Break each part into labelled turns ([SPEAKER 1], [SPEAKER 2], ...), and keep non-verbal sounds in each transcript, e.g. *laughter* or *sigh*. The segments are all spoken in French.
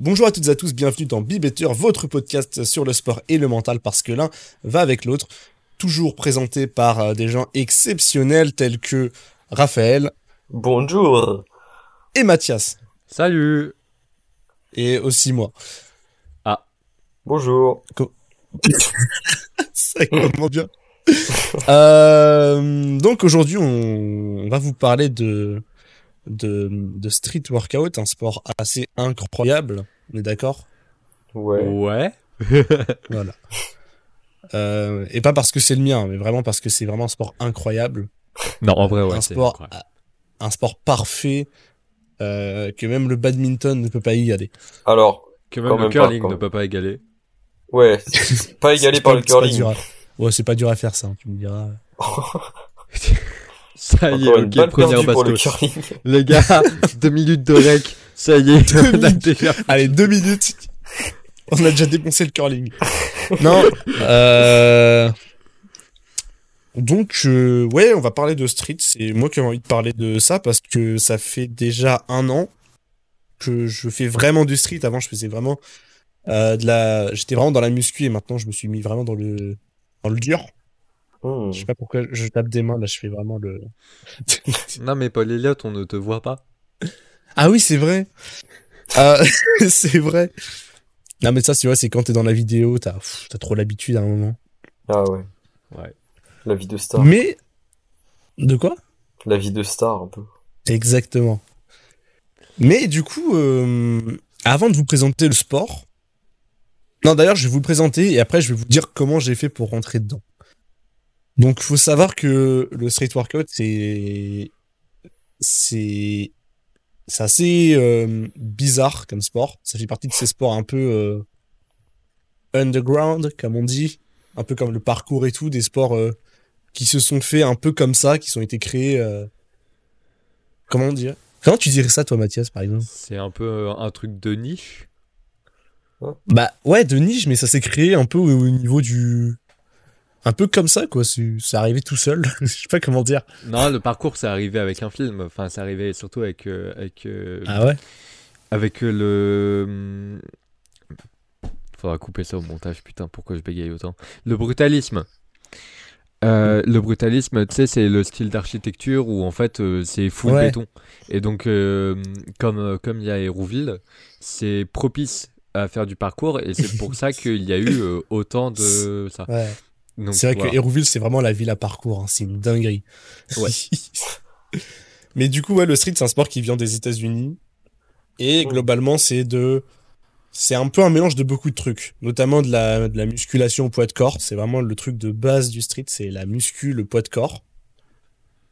[SPEAKER 1] Bonjour à toutes et à tous, bienvenue dans Be Better, votre podcast sur le sport et le mental parce que l'un va avec l'autre. Toujours présenté par euh, des gens exceptionnels tels que Raphaël
[SPEAKER 2] Bonjour.
[SPEAKER 1] et Mathias.
[SPEAKER 3] Salut
[SPEAKER 1] Et aussi moi.
[SPEAKER 2] Bonjour. *laughs*
[SPEAKER 1] Ça commence bien. Euh, donc aujourd'hui, on va vous parler de, de, de street workout, un sport assez incroyable. On est d'accord?
[SPEAKER 2] Ouais.
[SPEAKER 3] Ouais *laughs*
[SPEAKER 1] Voilà. Euh, et pas parce que c'est le mien, mais vraiment parce que c'est vraiment un sport incroyable.
[SPEAKER 3] Non, en vrai, ouais.
[SPEAKER 1] un sport,
[SPEAKER 3] incroyable.
[SPEAKER 1] un sport parfait euh, que même le badminton ne peut pas y aller.
[SPEAKER 2] Alors,
[SPEAKER 3] Que même le
[SPEAKER 2] pas,
[SPEAKER 3] curling ne peut pas égaler.
[SPEAKER 2] ouais, *laughs* c'est pas égalé par
[SPEAKER 1] pas-
[SPEAKER 2] le curling.
[SPEAKER 1] dur à- Ouais, c'est pas dur à faire ça, hein, tu me diras. *laughs*
[SPEAKER 3] Ça y est, ok,
[SPEAKER 2] balle
[SPEAKER 3] première
[SPEAKER 2] le curling.
[SPEAKER 3] Les gars, *laughs* deux minutes de rec. Ça y est,
[SPEAKER 1] Deux
[SPEAKER 3] on a
[SPEAKER 1] minutes.
[SPEAKER 3] déjà...
[SPEAKER 1] Allez, deux minutes. On a déjà dépensé le curling. Non. Euh... Donc, euh, ouais, on va parler de street. C'est moi qui ai envie de parler de ça parce que ça fait déjà un an que je fais vraiment du street. Avant, je faisais vraiment euh, de la. J'étais vraiment dans la muscu et maintenant, je me suis mis vraiment dans le dans le dur.
[SPEAKER 2] Hmm.
[SPEAKER 1] Je sais pas pourquoi je tape des mains. Là, je fais vraiment le. *laughs*
[SPEAKER 3] Non, mais Paul Elliott, on ne te voit pas.
[SPEAKER 1] Ah oui, c'est vrai. Ah, *laughs* c'est vrai. Non, mais ça, tu vois, c'est quand t'es dans la vidéo, t'as trop l'habitude à un moment.
[SPEAKER 2] Ah ouais.
[SPEAKER 3] Ouais.
[SPEAKER 2] La vie de star.
[SPEAKER 1] Mais. De quoi?
[SPEAKER 2] La vie de star, un peu.
[SPEAKER 1] Exactement. Mais du coup, euh, avant de vous présenter le sport. Non, d'ailleurs, je vais vous le présenter et après, je vais vous dire comment j'ai fait pour rentrer dedans. Donc, faut savoir que le street workout, c'est. C'est. C'est assez euh, bizarre comme sport. Ça fait partie de ces sports un peu euh, underground, comme on dit. Un peu comme le parcours et tout, des sports euh, qui se sont faits un peu comme ça, qui ont été créés. euh, Comment dire Comment tu dirais ça, toi, Mathias, par exemple?
[SPEAKER 3] C'est un peu euh, un truc de niche.
[SPEAKER 1] Bah ouais, de niche, mais ça s'est créé un peu au, au niveau du. Un peu comme ça, quoi. C'est arrivé tout seul. *laughs* Je sais pas comment dire.
[SPEAKER 3] Non, le parcours, c'est arrivé avec un film. Enfin, c'est arrivé surtout avec... euh, avec euh,
[SPEAKER 1] Ah ouais?
[SPEAKER 3] Avec euh, le... hum, Faudra couper ça au montage, putain, pourquoi je bégaye autant? Le brutalisme. Euh, le brutalisme, tu sais, c'est le style d'architecture où en fait euh, c'est full
[SPEAKER 1] Ouais.
[SPEAKER 3] béton. Et donc, euh, comme comme il y a Hérouville, c'est propice à faire du parcours et c'est pour ça *laughs* qu'il y a eu autant de ça.
[SPEAKER 1] Ouais. C'est vrai
[SPEAKER 3] voilà.
[SPEAKER 1] que Hérouville, c'est vraiment la ville à parcours. hein. C'est une dinguerie.
[SPEAKER 3] Ouais. *laughs*
[SPEAKER 1] mais du coup, ouais, le street, c'est un sport qui vient des États-Unis. Et
[SPEAKER 2] Mm.
[SPEAKER 1] globalement, c'est de. C'est un peu un mélange de beaucoup de trucs, notamment de la, de la musculation au poids de corps. C'est vraiment le truc de base du street, c'est la muscu, le poids de corps.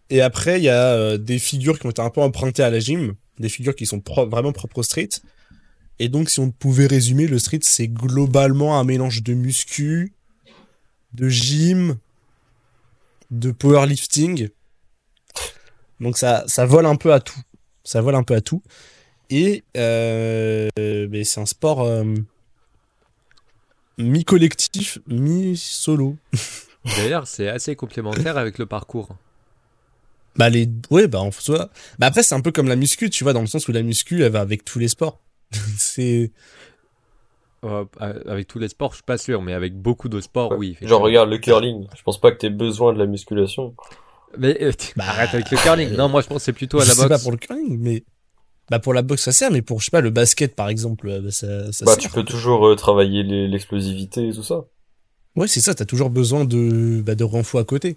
[SPEAKER 1] Et après, il y a euh, des figures qui ont été un peu empruntées à la gym, des figures qui sont pro- vraiment propres au street. Et donc, si on pouvait résumer, le street, c'est globalement un mélange de muscu, de gym, de powerlifting. Donc, ça, ça vole un peu à tout. Ça vole un peu à tout. Et euh, mais c'est un sport euh, mi-collectif, mi-solo. *laughs*
[SPEAKER 3] D'ailleurs, c'est assez complémentaire avec le parcours.
[SPEAKER 1] Bah les ouais bah en bah après c'est un peu comme la muscu tu vois dans le sens où la muscu elle va avec tous les sports *laughs* c'est
[SPEAKER 3] Euh, avec tous les sports, je suis pas sûr, mais avec beaucoup de sports,
[SPEAKER 2] Ouais.
[SPEAKER 3] oui.
[SPEAKER 2] Genre, regarde le curling. Je pense pas que t'aies besoin de la musculation.
[SPEAKER 3] Mais euh,
[SPEAKER 1] Bah,
[SPEAKER 3] arrête avec le curling. Non, moi je pense que c'est plutôt à
[SPEAKER 1] je
[SPEAKER 3] la
[SPEAKER 1] sais
[SPEAKER 3] boxe.
[SPEAKER 1] pas pour le curling mais bah pour la boxe ça sert mais pour je sais pas le basket par exemple euh, bah, ça, ça
[SPEAKER 2] Bah,
[SPEAKER 1] sert
[SPEAKER 2] tu peux toujours euh, travailler l'explosivité et tout ça.
[SPEAKER 1] ouais c'est ça t'as toujours besoin de bah, de renfort à côté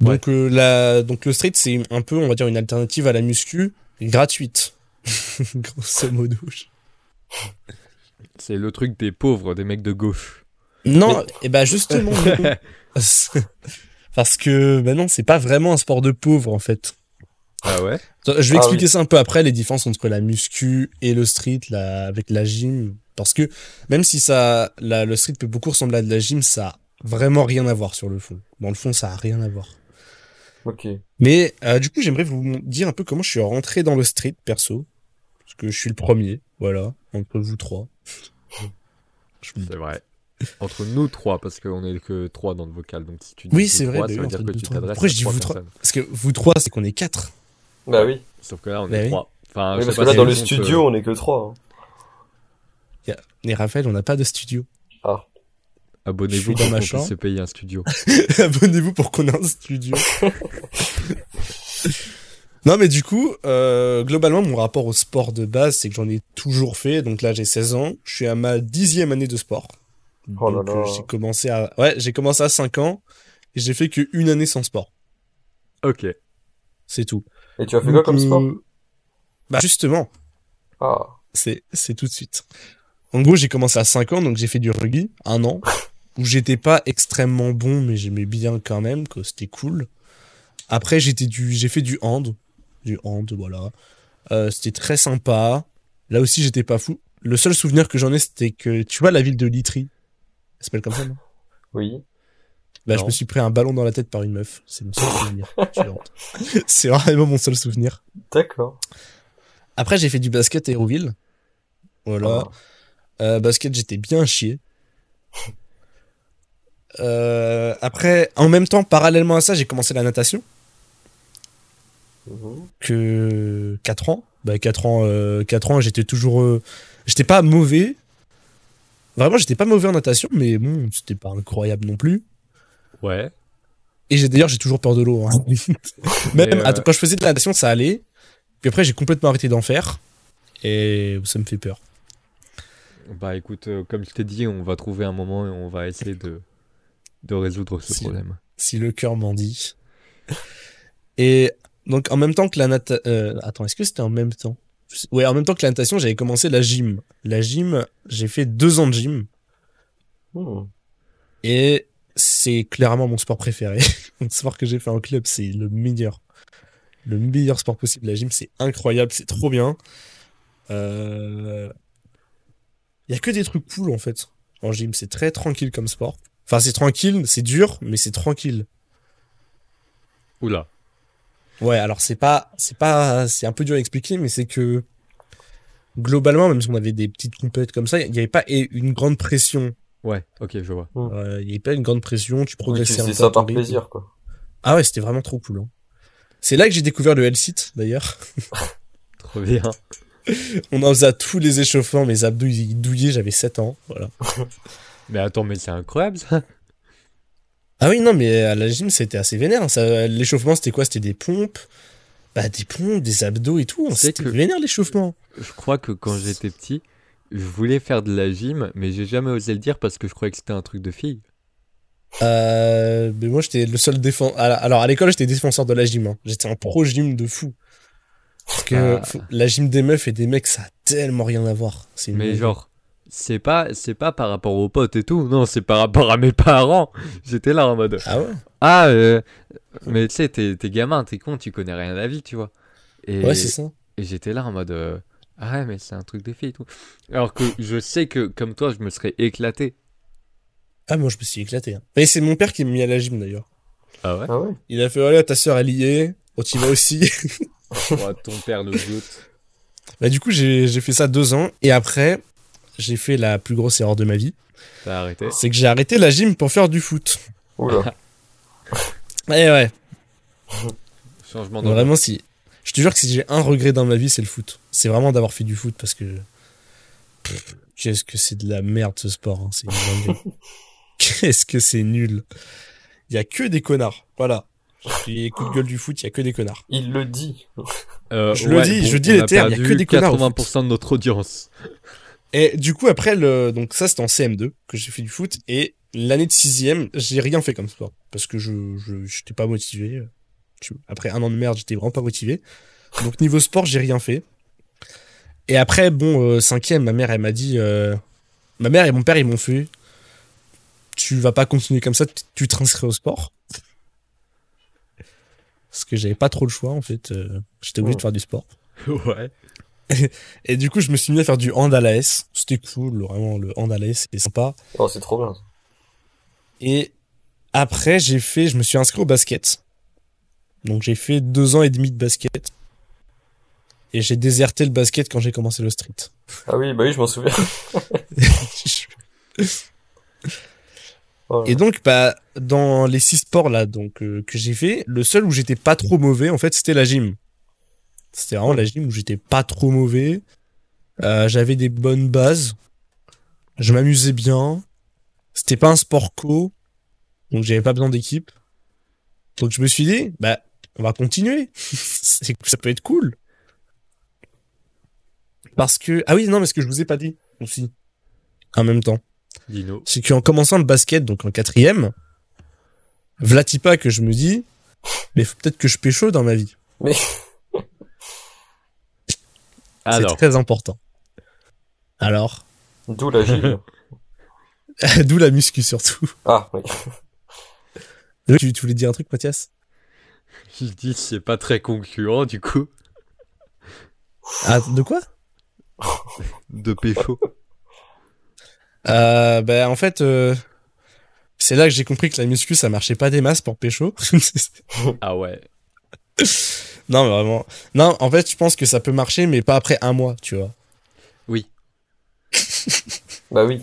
[SPEAKER 1] donc euh, la donc le street c'est un peu on va dire une alternative à la muscu gratuite *laughs* grosso modo
[SPEAKER 3] C'est le truc des pauvres, des mecs de gauche.
[SPEAKER 1] non et bah justement non. *laughs* parce que bah non c'est pas vraiment un sport de pauvre en fait
[SPEAKER 3] Ah ouais?
[SPEAKER 1] Je vais
[SPEAKER 2] Ah
[SPEAKER 1] expliquer
[SPEAKER 2] oui.
[SPEAKER 1] ça un peu après, les différences entre la muscu et le street, avec la gym. Parce que même si ça, la- le street peut beaucoup ressembler à de la gym, ça a vraiment rien à voir sur le fond. Dans le fond, ça a rien à voir.
[SPEAKER 2] Ok.
[SPEAKER 1] Mais euh, du coup, j'aimerais vous dire un peu comment je suis rentré dans le street, perso. Parce que je suis le premier, voilà, entre vous trois. *laughs*
[SPEAKER 3] C'est vrai. Entre nous trois, parce qu'on est que trois dans le vocal, donc si tu dis
[SPEAKER 1] Oui, c'est vrai,
[SPEAKER 3] trois, ça veut dire
[SPEAKER 1] entre
[SPEAKER 3] que
[SPEAKER 1] nous
[SPEAKER 3] tu
[SPEAKER 1] trois.
[SPEAKER 3] t'adresses
[SPEAKER 1] Pourquoi
[SPEAKER 3] à
[SPEAKER 1] je dis vous trois. Parce que vous trois, c'est qu'on est quatre.
[SPEAKER 2] Bah oui.
[SPEAKER 3] Sauf que là, on
[SPEAKER 1] Bah
[SPEAKER 3] est
[SPEAKER 1] oui.
[SPEAKER 3] trois. Enfin,
[SPEAKER 2] Oui,
[SPEAKER 3] je
[SPEAKER 2] parce que
[SPEAKER 3] pas
[SPEAKER 2] là, dans le studio, on est que trois. hein.
[SPEAKER 1] Et Raphaël, on n'a pas de studio.
[SPEAKER 2] Ah.
[SPEAKER 1] Je
[SPEAKER 3] Abonnez-vous pour qu'on
[SPEAKER 1] ma
[SPEAKER 3] puisse se payer un studio. *laughs*
[SPEAKER 1] Abonnez-vous pour qu'on ait un studio. *laughs* non, mais du coup, euh, globalement, mon rapport au sport de base, c'est que j'en ai toujours fait. Donc là, j'ai 16 ans. Je suis à ma dixième année de sport.
[SPEAKER 2] Oh là
[SPEAKER 1] Donc,
[SPEAKER 2] là.
[SPEAKER 1] euh, j'ai commencé à, ouais, j'ai commencé à 5 ans et j'ai fait que une année sans sport.
[SPEAKER 3] Ok.
[SPEAKER 1] C'est tout.
[SPEAKER 2] Et tu as fait quoi comme sport?
[SPEAKER 1] euh, Bah, justement,
[SPEAKER 2] Ah.
[SPEAKER 1] c'est, c'est tout de suite. En gros, j'ai commencé à 5 ans, donc j'ai fait du rugby, un an, *laughs* où j'étais pas extrêmement bon, mais j'aimais bien quand même, que c'était cool. Après, j'étais du, j'ai fait du hand, du hand, voilà. Euh, c'était très sympa. Là aussi, j'étais pas fou. Le seul souvenir que j'en ai, c'était que, tu vois, la ville de Litry. Elle s'appelle comme ça, non? *laughs*
[SPEAKER 2] Oui.
[SPEAKER 1] Bah, je me suis pris un ballon dans la tête par une meuf. C'est mon seul souvenir. *laughs* C'est vraiment mon seul souvenir.
[SPEAKER 2] D'accord.
[SPEAKER 1] Après, j'ai fait du basket à Hérouville. Voilà.
[SPEAKER 2] Ah.
[SPEAKER 1] Euh, basket, j'étais bien chié. Euh, après, en même temps, parallèlement à ça, j'ai commencé la natation.
[SPEAKER 2] Mhm.
[SPEAKER 1] Que 4 ans. Bah, 4 ans, euh, 4 ans, j'étais toujours. euh, J'étais pas mauvais. Vraiment, j'étais pas mauvais en natation, mais bon, c'était pas incroyable non plus.
[SPEAKER 3] Ouais.
[SPEAKER 1] Et j'ai d'ailleurs, j'ai toujours peur de l'eau. hein. *laughs* *laughs* Même
[SPEAKER 3] euh,
[SPEAKER 1] quand je faisais de la natation, ça allait. Puis après, j'ai complètement arrêté d'en faire. Et ça me fait peur.
[SPEAKER 3] Bah écoute, euh, comme je t'ai dit, on va trouver un moment et on va essayer de, de résoudre ce
[SPEAKER 1] Si.
[SPEAKER 3] problème.
[SPEAKER 1] si le cœur m'en dit. Et donc en même temps que la natation, attends, est-ce que c'était en même temps? Ouais, en même temps que la natation, j'avais commencé la gym. La gym, j'ai fait deux ans de gym
[SPEAKER 2] Hmm.
[SPEAKER 1] et c'est clairement mon sport préféré. *laughs* le sport que j'ai fait en club, c'est le meilleur, le meilleur sport possible. La gym, c'est incroyable, c'est trop bien. Euh... Il y a que des trucs cool en fait en gym. C'est très tranquille comme sport. Enfin, c'est tranquille, c'est dur, mais c'est tranquille.
[SPEAKER 3] Oula.
[SPEAKER 1] Ouais, alors c'est pas, c'est pas, c'est un peu dur à expliquer, mais c'est que globalement, même si on avait des petites compètes comme ça, il n'y avait pas et une grande pression.
[SPEAKER 3] Ouais, ok, je vois.
[SPEAKER 1] Euh, Il n'y avait pas une grande pression, tu
[SPEAKER 2] Oui, tu
[SPEAKER 1] progressais un
[SPEAKER 2] faisais
[SPEAKER 1] peu
[SPEAKER 2] ça par plaisir, quoi.
[SPEAKER 1] Ah ouais, c'était vraiment trop cool. hein. C'est là que j'ai découvert le L-Sit d'ailleurs. *laughs*
[SPEAKER 3] Trop bien. *laughs*
[SPEAKER 1] On en faisait à tous les échauffements, mes abdos ils douillaient, j'avais 7 ans. Voilà. *laughs*
[SPEAKER 3] Mais attends, mais c'est incroyable ça.
[SPEAKER 1] Ah oui, non, mais à la gym c'était assez vénère. Ça, l'échauffement c'était quoi? C'était des pompes, bah des pompes, des abdos et tout. C'était
[SPEAKER 3] que-
[SPEAKER 1] vénère l'échauffement.
[SPEAKER 3] Je crois que quand j'étais petit, je voulais faire de la gym, mais j'ai jamais osé le dire parce que je croyais que c'était un truc de fille.
[SPEAKER 1] Euh, mais moi, j'étais le seul défenseur. Alors, à l'école, j'étais défenseur de la gym. hein. J'étais un pro gym de fou. Parce que
[SPEAKER 3] Ah.
[SPEAKER 1] faut- la gym des meufs et des mecs, ça a tellement rien à voir. C'est
[SPEAKER 3] Mais genre, c'est pas, c'est pas par rapport aux potes et tout, non, c'est par rapport à mes parents. *laughs* J'étais là en mode,
[SPEAKER 1] Ah ouais?
[SPEAKER 3] ah, euh, mais tu sais, t'es, t'es gamin, t'es con, tu connais rien à la vie, tu vois. Et,
[SPEAKER 1] Ouais, c'est ça.
[SPEAKER 3] et j'étais là en mode, euh, ah ouais, mais c'est un truc de fille et tout. Alors que je sais que, comme toi, je me serais éclaté.
[SPEAKER 1] Ah, moi, je me suis éclaté. hein. Mais c'est mon père qui m'a mis à la gym d'ailleurs.
[SPEAKER 3] Ah ouais?
[SPEAKER 2] Ah ouais?
[SPEAKER 1] Il a fait, voilà, ta soeur, elle y est. Oh, tu vas aussi. *laughs*
[SPEAKER 3] Oh, Ton père le doute.
[SPEAKER 1] bah, du coup, j'ai j'ai fait ça deux ans. Et après, j'ai fait la plus grosse erreur de ma vie.
[SPEAKER 3] T'as arrêté.
[SPEAKER 1] C'est que j'ai arrêté la gym pour faire du foot.
[SPEAKER 2] Oula. *laughs*
[SPEAKER 1] Et ouais,
[SPEAKER 3] Changement
[SPEAKER 1] vraiment, si. Je te jure que si j'ai un regret dans ma vie, c'est le foot. C'est vraiment d'avoir fait du foot parce que. Qu'est-ce que c'est de la merde ce sport. hein, C'est. *laughs* Qu'est-ce que c'est nul. Il y a que des connards. Voilà. Les coups de gueule du foot, il y a que des connards.
[SPEAKER 2] Il le dit.
[SPEAKER 3] Euh,
[SPEAKER 1] Je le dis, je dis les termes, y a que des connards au
[SPEAKER 3] 80% de notre audience.
[SPEAKER 1] Et du coup, après, le, donc ça, c'était en CM2 que j'ai fait du foot. Et l'année de sixième, j'ai rien fait comme sport. Parce que je, je, j'étais pas motivé. Après un an de merde, j'étais vraiment pas motivé. Donc niveau sport, j'ai rien fait. Et après, bon, euh, cinquième, ma mère, elle m'a dit, euh, ma mère et mon père, ils m'ont fait, tu vas pas continuer comme ça, tu- réinscris au sport. Parce que j'avais pas trop le choix, en fait. euh, j'étais obligé
[SPEAKER 2] Ouais.
[SPEAKER 1] de faire du sport. *laughs*
[SPEAKER 3] ouais. *laughs*
[SPEAKER 1] Et du coup, je me suis mis à faire du hand à la S. C'était cool, vraiment, le hand à la S, c'était sympa.
[SPEAKER 2] Oh, c'est trop bien.
[SPEAKER 1] Et après, j'ai fait, je me suis inscrit au basket. Donc j'ai fait deux ans et demi de basket. Et j'ai déserté le basket quand j'ai commencé le street. *laughs*
[SPEAKER 2] Ah oui, bah oui, je m'en souviens. *laughs* Oh
[SPEAKER 1] et donc, bah, dans les six sports là, donc euh, que j'ai fait, le seul où j'étais pas trop mauvais, en fait, c'était la gym. C'était vraiment la gym où j'étais pas trop mauvais. Euh, j'avais des bonnes bases. Je m'amusais bien. C'était pas un sport co, donc j'avais pas besoin d'équipe. Donc je me suis dit, bah, on va continuer. *laughs* Ça peut être cool. Parce que, ah oui, non, mais ce que je vous ai pas dit aussi, en même temps,
[SPEAKER 3] Dino.
[SPEAKER 1] c'est qu'en commençant le basket, donc en quatrième, Vlatipa que je me dis, mais faut peut-être que je pécho dans ma vie.
[SPEAKER 2] Mais
[SPEAKER 1] C'est très important. Alors,
[SPEAKER 2] d'où la gile. *laughs*
[SPEAKER 1] d'où la muscu surtout.
[SPEAKER 2] Ah, *laughs* oui.
[SPEAKER 1] Tu, tu voulais dire un truc, Mathias?
[SPEAKER 3] Je dis c'est pas très concluant du coup
[SPEAKER 1] Ah, de quoi?
[SPEAKER 3] De pécho.
[SPEAKER 1] euh, Ben en fait, euh, c'est là que j'ai compris que la muscu ça marchait pas des masses pour pécho. *laughs*
[SPEAKER 3] ah ouais.
[SPEAKER 1] Non mais vraiment. Non, en fait, je pense que ça peut marcher, mais pas après un mois, tu vois.
[SPEAKER 3] Oui. *laughs*
[SPEAKER 2] Bah oui.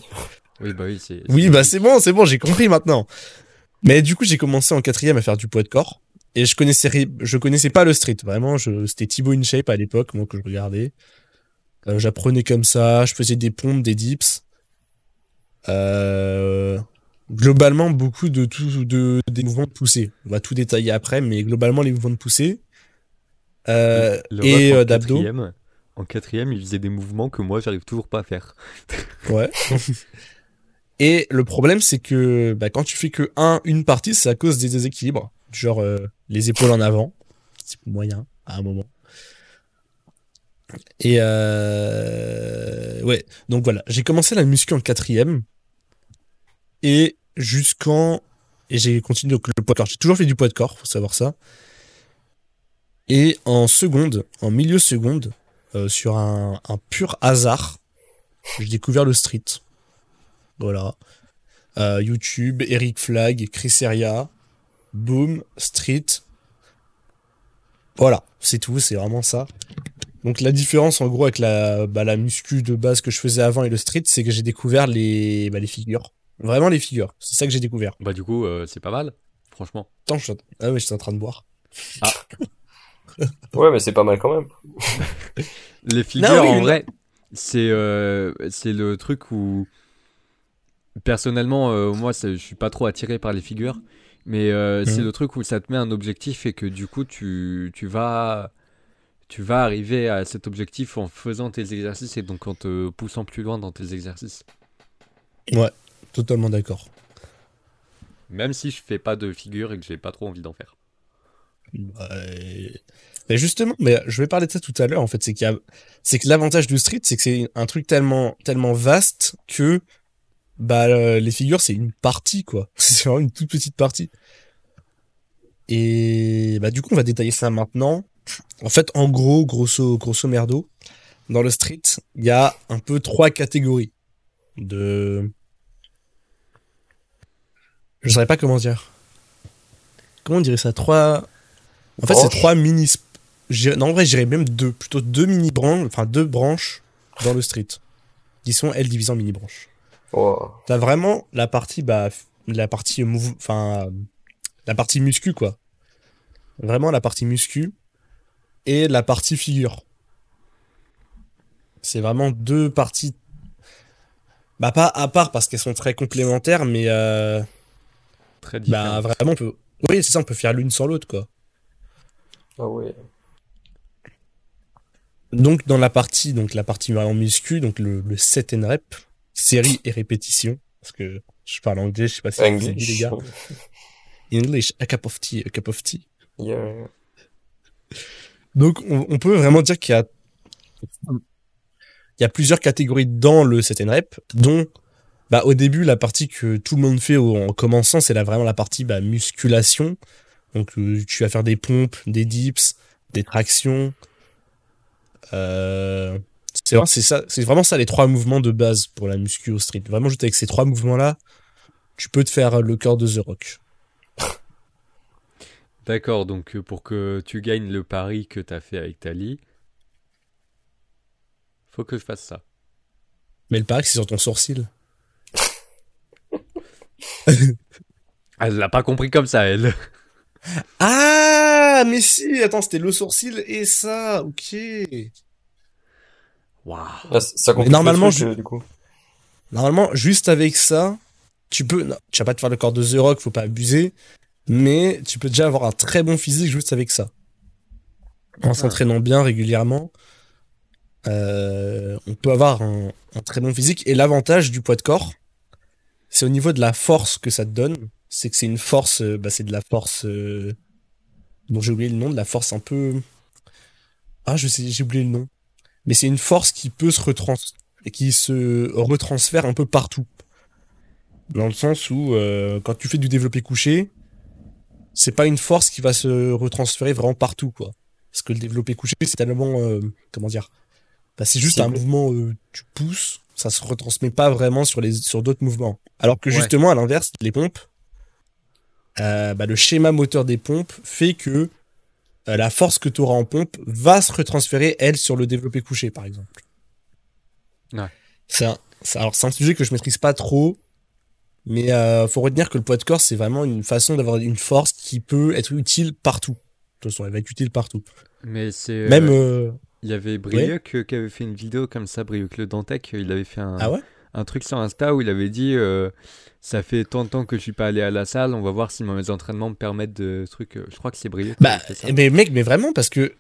[SPEAKER 3] Oui, bah oui, c'est.
[SPEAKER 1] Oui, bah c'est bon, c'est bon, j'ai compris maintenant. Mais du coup, j'ai commencé en quatrième à faire du poids de corps. Et je connaissais, ri- je connaissais pas le street. Vraiment, je, c'était Thibaut InShape à l'époque, moi, que je regardais. Euh, J'apprenais comme ça, je faisais des pompes, des dips. Euh, globalement, beaucoup de tout, de, des mouvements de poussée. On va tout détailler après, mais globalement, les mouvements de poussée. Euh, et euh, d'abdos.
[SPEAKER 3] quatrième- En quatrième, il faisait des mouvements que moi, j'arrive toujours pas à faire. *laughs*
[SPEAKER 1] Ouais. *laughs* Et le problème, c'est que bah, quand tu fais que un, une partie, c'est à cause des déséquilibres. Genre euh, les épaules en avant. C'est moyen à un moment. Et euh... ouais, donc voilà, j'ai commencé la muscu en quatrième. Et jusqu'en... Et j'ai continué donc, le poids de corps. J'ai toujours fait du poids de corps, faut savoir ça. Et en seconde, en milieu seconde, euh, sur un, pur hasard, j'ai découvert le street. Voilà. Euh, YouTube, Eric Flag, Chris Heria, Boom, Street. Voilà, c'est tout, c'est vraiment ça. Donc la différence en gros avec la, bah, la muscu de base que je faisais avant et le street, c'est que j'ai découvert les, bah, les figures. Vraiment les figures, c'est ça que j'ai découvert.
[SPEAKER 3] Bah, du coup, euh, c'est pas mal, franchement.
[SPEAKER 1] Attends, je suis en- Ah ouais, j'étais en train de boire. *laughs*
[SPEAKER 2] Ouais, mais c'est pas mal quand même. *laughs*
[SPEAKER 3] Les figures,
[SPEAKER 1] oui,
[SPEAKER 3] en
[SPEAKER 1] mais-
[SPEAKER 3] vrai, c'est euh, c'est le truc où. Personnellement, euh, moi, c'est- je suis pas trop attiré par les figures. Mais euh, c'est
[SPEAKER 1] Mhm.
[SPEAKER 3] le truc où ça te met un objectif et que du coup, tu, tu vas. Tu vas arriver à cet objectif en faisant tes exercices et donc en te poussant plus loin dans tes exercices.
[SPEAKER 1] Totalement d'accord.
[SPEAKER 3] Même si je fais pas de figure et que j'ai pas trop envie d'en faire.
[SPEAKER 1] Ouais. Mais justement, mais je vais parler de ça tout à l'heure. En fait, c'est qu'il y a, c'est que l'avantage du street, c'est que c'est un truc tellement, tellement vaste que bah euh, les figures, c'est une partie quoi. *laughs* C'est vraiment une toute petite partie. Et bah du coup, on va détailler ça maintenant. En fait, en gros, grosso, grosso merdo, dans le street, il y a un peu trois catégories de. Je saurais pas comment dire. Comment on dirait ça? Trois. En fait, c'est trois mini. Non, en vrai, j'irais même deux. Plutôt deux mini branches, enfin deux branches dans le street. Qui sont, elles, divisées en mini branches.
[SPEAKER 2] Oh.
[SPEAKER 1] T'as vraiment la partie, bah, la partie mouv- enfin, euh, la partie muscu, quoi. Vraiment la partie muscu et la partie figure. C'est vraiment deux parties, bah, pas à part parce qu'elles sont très complémentaires, mais, euh,
[SPEAKER 3] Très
[SPEAKER 1] bah, vraiment, on peut, oui, c'est ça, on peut faire l'une sans l'autre, quoi.
[SPEAKER 2] Ah ouais.
[SPEAKER 1] Donc, dans la partie, donc, la partie vraiment muscu, donc le, le set and rep, série et répétition, parce que je parle anglais, je sais pas si vous avez dit, les
[SPEAKER 2] English.
[SPEAKER 1] gars. English, a cup of tea, a cup of tea.
[SPEAKER 2] Yeah.
[SPEAKER 1] Donc, on, on peut vraiment dire qu'il y a, il y a plusieurs catégories dans le set and rep, dont, bah, au début, la partie que tout le monde fait en commençant, c'est là vraiment la partie, bah, musculation. Donc, euh, tu vas faire des pompes, des dips, des tractions. Euh, c'est vraiment, c'est ça, c'est vraiment ça les trois mouvements de base pour la muscu au street. Vraiment, juste avec ces trois mouvements-là, tu peux te faire le cœur de The Rock.
[SPEAKER 3] D'accord, donc euh, pour que tu gagnes le pari que t'as fait avec Tali, faut que je fasse ça.
[SPEAKER 1] Mais le pari, c'est sur ton sourcil. *laughs*
[SPEAKER 3] Elle l'a pas compris comme ça, elle.
[SPEAKER 1] Ah, mais si, attends, c'était le sourcil et ça, ok.
[SPEAKER 3] Waouh.
[SPEAKER 2] Ça complique
[SPEAKER 1] normalement,
[SPEAKER 2] le truc,
[SPEAKER 1] je-
[SPEAKER 2] du coup.
[SPEAKER 1] Normalement, juste avec ça, tu peux. Non, tu vas pas te faire le corps de The Rock, faut pas abuser. Mais tu peux déjà avoir un très bon physique juste avec ça. En s'entraînant bien régulièrement, euh, on peut avoir un, un très bon physique. Et l'avantage du poids de corps, c'est au niveau de la force que ça te donne. C'est que c'est une force, euh, bah, c'est de la force. euh, dont j'ai oublié le nom, de la force un peu. Ah, je sais, j'ai oublié le nom. Mais c'est une force qui peut se retrans et qui se retransfère un peu partout. Dans le sens où, euh, quand tu fais du développé couché, c'est pas une force qui va se retransférer vraiment partout, quoi. Parce que le développé couché, c'est tellement, euh, comment dire, bah, c'est juste un mouvement, euh, tu pousses, ça se retransmet pas vraiment sur les, sur d'autres mouvements. Alors que
[SPEAKER 3] Ouais.
[SPEAKER 1] justement, à l'inverse, les pompes, euh, bah, le schéma moteur des pompes fait que euh, la force que tu auras en pompe va se retransférer, elle, sur le développé couché, par exemple.
[SPEAKER 3] Ouais.
[SPEAKER 1] C'est un, alors, c'est un sujet que je maîtrise pas trop, mais euh, faut retenir que le poids de corps, c'est vraiment une façon d'avoir une force qui peut être utile partout. De toute façon, elle va être utile partout.
[SPEAKER 3] Mais c'est.
[SPEAKER 1] Même.
[SPEAKER 3] Euh,
[SPEAKER 1] euh,
[SPEAKER 3] Il y avait Brieuc euh, qui avait fait une vidéo comme ça, Brieuc le Dantec. Il avait fait un,
[SPEAKER 1] Ah ouais?
[SPEAKER 3] un truc sur Insta où il avait dit euh, Ça fait tant de temps que je suis pas allé à la salle, on va voir si mes entraînements me permettent de trucs. euh, Je crois que c'est Brieuc
[SPEAKER 1] Bah, mais mec, mais vraiment, parce que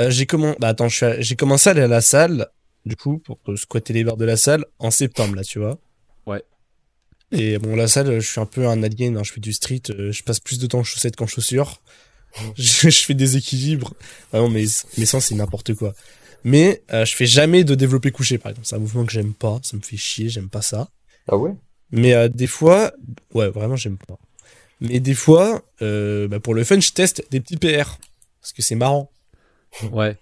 [SPEAKER 1] euh, j'ai bah, attends, j'ai commencé à aller à la salle, du coup, pour euh, squatter les barres de la salle en septembre, là, tu vois.
[SPEAKER 3] Ouais.
[SPEAKER 1] Et bon, la salle, je suis un peu un alien, hein, je fais du street, euh, je passe plus de temps en chaussettes qu'en chaussures. *laughs* je, je fais des équilibres. Vraiment, mais, mais ça, c'est n'importe quoi. Mais euh, je fais jamais de développé couché, par exemple. C'est un mouvement que j'aime pas, ça me fait chier, j'aime pas ça.
[SPEAKER 2] Ah ouais?
[SPEAKER 1] Mais euh, des fois, ouais, vraiment, j'aime pas. Mais des fois, euh, bah, pour le fun, je teste des petits PR. Parce que c'est marrant. *laughs*
[SPEAKER 3] Ouais.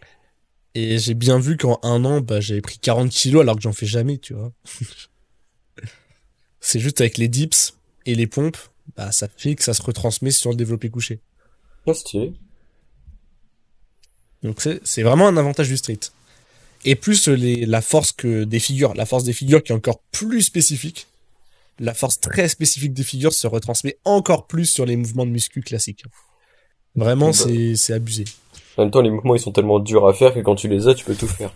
[SPEAKER 1] Et j'ai bien vu qu'en un an, bah, j'avais pris 40 kilos alors que j'en fais jamais, tu vois. *laughs* c'est juste avec les dips et les pompes, bah, ça fait que ça se retransmet sur le développé couché.
[SPEAKER 2] Ah, stylé.
[SPEAKER 1] Donc c'est c'est vraiment un avantage du street. Et plus les, la force que des figures, la force des figures qui est encore plus spécifique, la force très spécifique des figures se retransmet encore plus sur les mouvements de muscu classiques. Vraiment,
[SPEAKER 2] Bah.
[SPEAKER 1] c'est c'est abusé.
[SPEAKER 2] En même temps, les mouvements, ils sont tellement durs à faire que quand tu les as, tu peux tout faire.